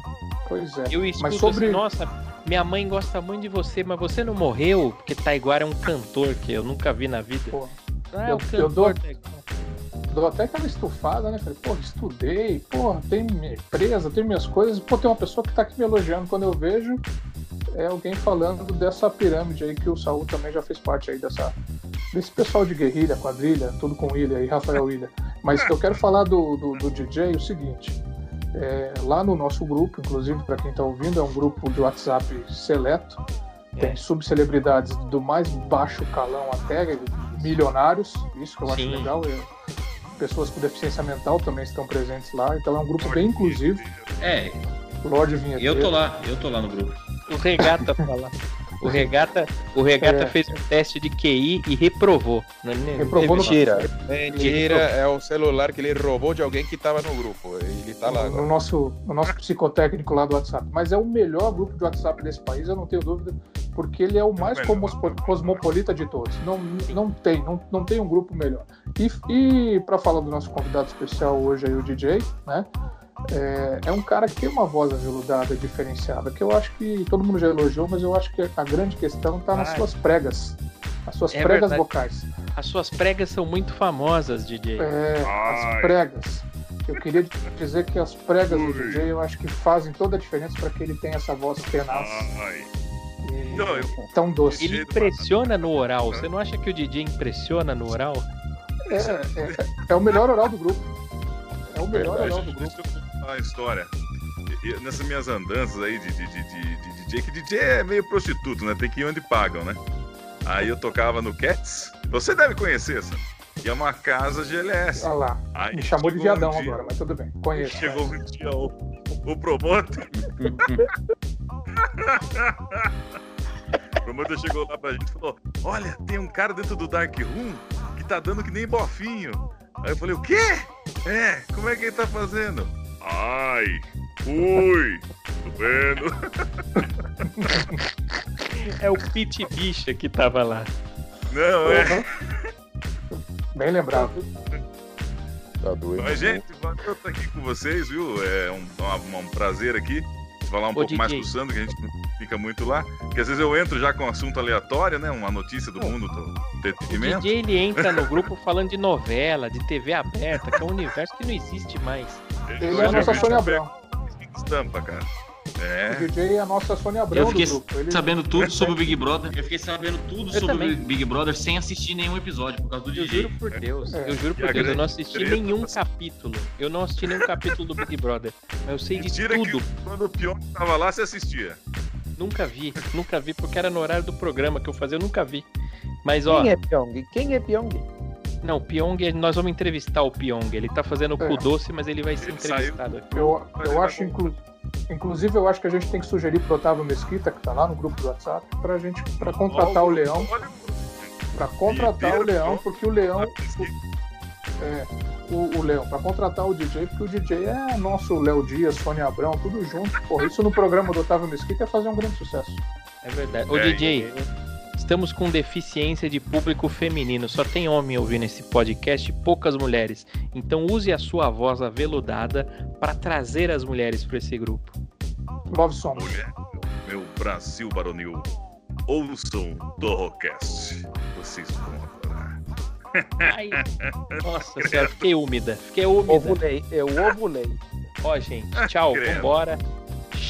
pois é.
Eu escuto
Mas sobre.
assim, nossa, minha mãe gosta muito de você, mas você não morreu? Porque Taiguara é um cantor que eu nunca vi na vida.
Pô,
Ah, é
eu-
o
eu dou-
cantor Taiguara.
Dou até aquela estufada, né? Falei, pô, estudei, pô, tem minha empresa, tem minhas coisas. Pô, tem uma pessoa que tá aqui me elogiando. Quando eu vejo, é alguém falando dessa pirâmide aí que o Saul também já fez parte aí dessa. Desse pessoal de guerrilha, quadrilha, tudo com Ilha e Rafael Ilha. Mas eu quero falar do, do, do DJ o seguinte. é, lá no nosso grupo, inclusive para quem tá ouvindo, é um grupo de WhatsApp seleto. Tem
É.
subcelebridades do mais baixo calão até milionários, isso que eu acho
Sim.
legal. é- pessoas com deficiência mental também estão presentes lá, então é um grupo bem inclusivo.
É,
Lorde Vinheteiro.
eu tô lá, eu tô lá no grupo.
O Regata fala. O Regata, o Regata
É.
fez um teste de QI e reprovou. Não, não-
Reprovou no-
Mentira. Mentira, é o celular que ele roubou de alguém que estava no grupo. Ele tá lá
no
agora.
nosso, no nosso psicotécnico lá do WhatsApp. Mas é o melhor grupo de WhatsApp desse país, eu não tenho dúvida, porque ele é o mais cosmopolita de todos. Não, não tem, não, não tem um grupo melhor. E, e para falar do nosso convidado especial hoje aí, o DJ, né? É, é um cara que tem uma voz aveludada, diferenciada, que eu acho que todo mundo já elogiou, mas eu acho que a grande questão está nas
Ai.
suas pregas. As suas
É
pregas
verdade.
vocais.
As suas pregas são muito famosas, DJ.
É,
Ai.
as pregas. Eu queria dizer que as pregas do
Ui.
DJ eu acho que fazem toda a diferença para que ele tenha essa voz tenaz
Ai. Não, eu-
tão doce.
Ele impressiona no oral. Você não acha que o DJ impressiona no oral?
É, é- é o melhor oral do grupo. É o melhor
Verdade.
oral do grupo.
Deixa eu contar uma história. Nessas minhas andanças aí de, de, de, de- de DJ, que DJ é meio prostituto, né? Tem que ir onde pagam, né? Aí eu tocava no Cats. Você deve conhecer, essa. Que é uma casa GLS.
Olha lá.
Aí
Me chamou de
um
viadão
dia-
agora, mas tudo bem. Conheço.
Chegou um dia o, o promotor. [LAUGHS] [LAUGHS] o promotor chegou lá pra gente e falou: Olha, tem um cara dentro do Dark Room que tá dando que nem bofinho. Aí eu falei: O quê? É, como é que ele tá fazendo? Ai, ui, tô vendo. [LAUGHS]
É o Pit Bicha que tava lá.
Não, é.
Uhum. Bem lembrado.
Tá doido.
Mas, gente, valeu estar aqui com vocês, viu? É um, um- um prazer aqui. Falar um
Ô,
pouco mais
DJ.
com o Sandro, que a gente não fica muito lá. Porque às vezes eu entro já com um assunto aleatório, né? Uma notícia do mundo do
O
entretenimento.
DJ ele entra no [LAUGHS] grupo falando de novela, de TV aberta, que é um universo que não existe mais.
Ele é a nossa Sônia Abrão.
Estampa, cara. É.
O DJ é a nossa Sônia Abrão
Eu fiquei
do grupo. Ele,
sabendo tudo sobre o Big Brother. Eu fiquei sabendo tudo
Eu
sobre
também.
o Big Brother sem assistir nenhum episódio por causa do
Eu
DJ.
juro por Deus,
É.
eu juro por Deus, eu não assisti
treta,
nenhum capítulo. Eu não assisti nenhum capítulo do Big Brother. Mas eu sei de
Mentira
tudo.
que quando o Pyong tava lá, você assistia.
Nunca vi, nunca vi, porque era no horário do programa que eu fazia, eu nunca vi. Mas ó,
Quem é Pyong? Quem é Pyong?
não, o Pyong, nós vamos entrevistar o Pyong. Ele tá fazendo o
É.
cu doce, mas ele vai ser
Ele saiu.
entrevistado.
Eu, eu acho, inclu... inclusive, eu acho que a gente tem que sugerir pro Otávio Mesquita, que tá lá no grupo do WhatsApp, pra gente pra contratar o Leão, pra contratar o Leão, porque o Leão,
o
é, o, o Leão, pra contratar o DJ, porque o DJ é nosso Léo Dias, Sônia Abrão, tudo junto. Porra, isso no programa do Otávio Mesquita ia fazer um grande sucesso.
É verdade. Ô
É,
DJ, estamos com deficiência de público feminino. Só tem homem ouvindo esse podcast, poucas mulheres. Então use a sua voz aveludada para trazer as mulheres para esse grupo.
Love Song.
Mulher, meu Brasil baronil, ouçam Torrocast. Vocês vão adorar.
Ai, [LAUGHS] nossa senhora, fiquei úmida. Fiquei úmida.
Ovulei, eu ovulei.
Ó, gente, tchau,
Credo.
vambora.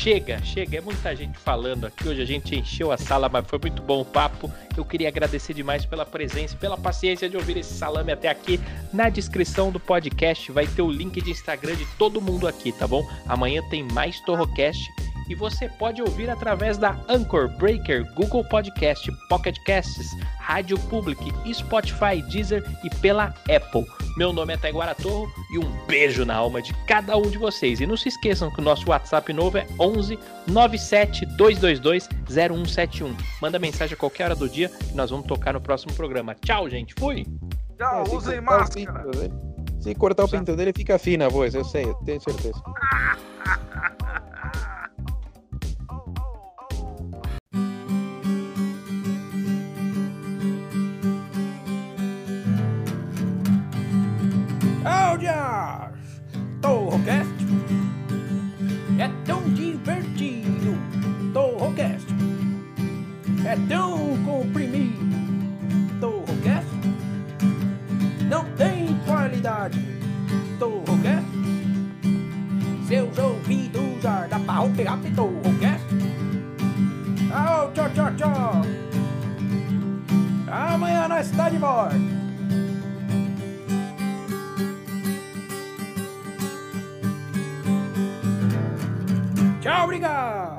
Chega, chega. É muita gente falando aqui. Hoje a gente encheu a sala, mas foi muito bom o papo. Eu queria agradecer demais pela presença, pela paciência de ouvir esse salame até aqui. Na descrição do podcast vai ter o link de Instagram de todo mundo aqui, tá bom? Amanhã tem mais Torrocast. E você pode ouvir através da Anchor, Breaker, Google Podcast, Pocket Casts, Rádio Public, Spotify, Deezer e pela Apple. Meu nome é Taiguara Torro e um beijo na alma de cada um de vocês. E não se esqueçam que o nosso WhatsApp novo é 11 97 222 0171. Manda mensagem a qualquer hora do dia que nós vamos tocar no próximo programa. Tchau, gente. Fui!
Tchau,
É, se
usem
cortar o
máscara.
dele- Se cortar o pinto dele, fica fina a voz, eu sei, eu tenho certeza. [LAUGHS]
Torrocast é tão divertido. Torrocast é tão comprimido. Torrocast não tem qualidade. Torrocast seus ouvidos ardam pra operar Torrocast. Au, tchau, tchau, tchau. Amanhã nós está de volta. Tchau, obrigado!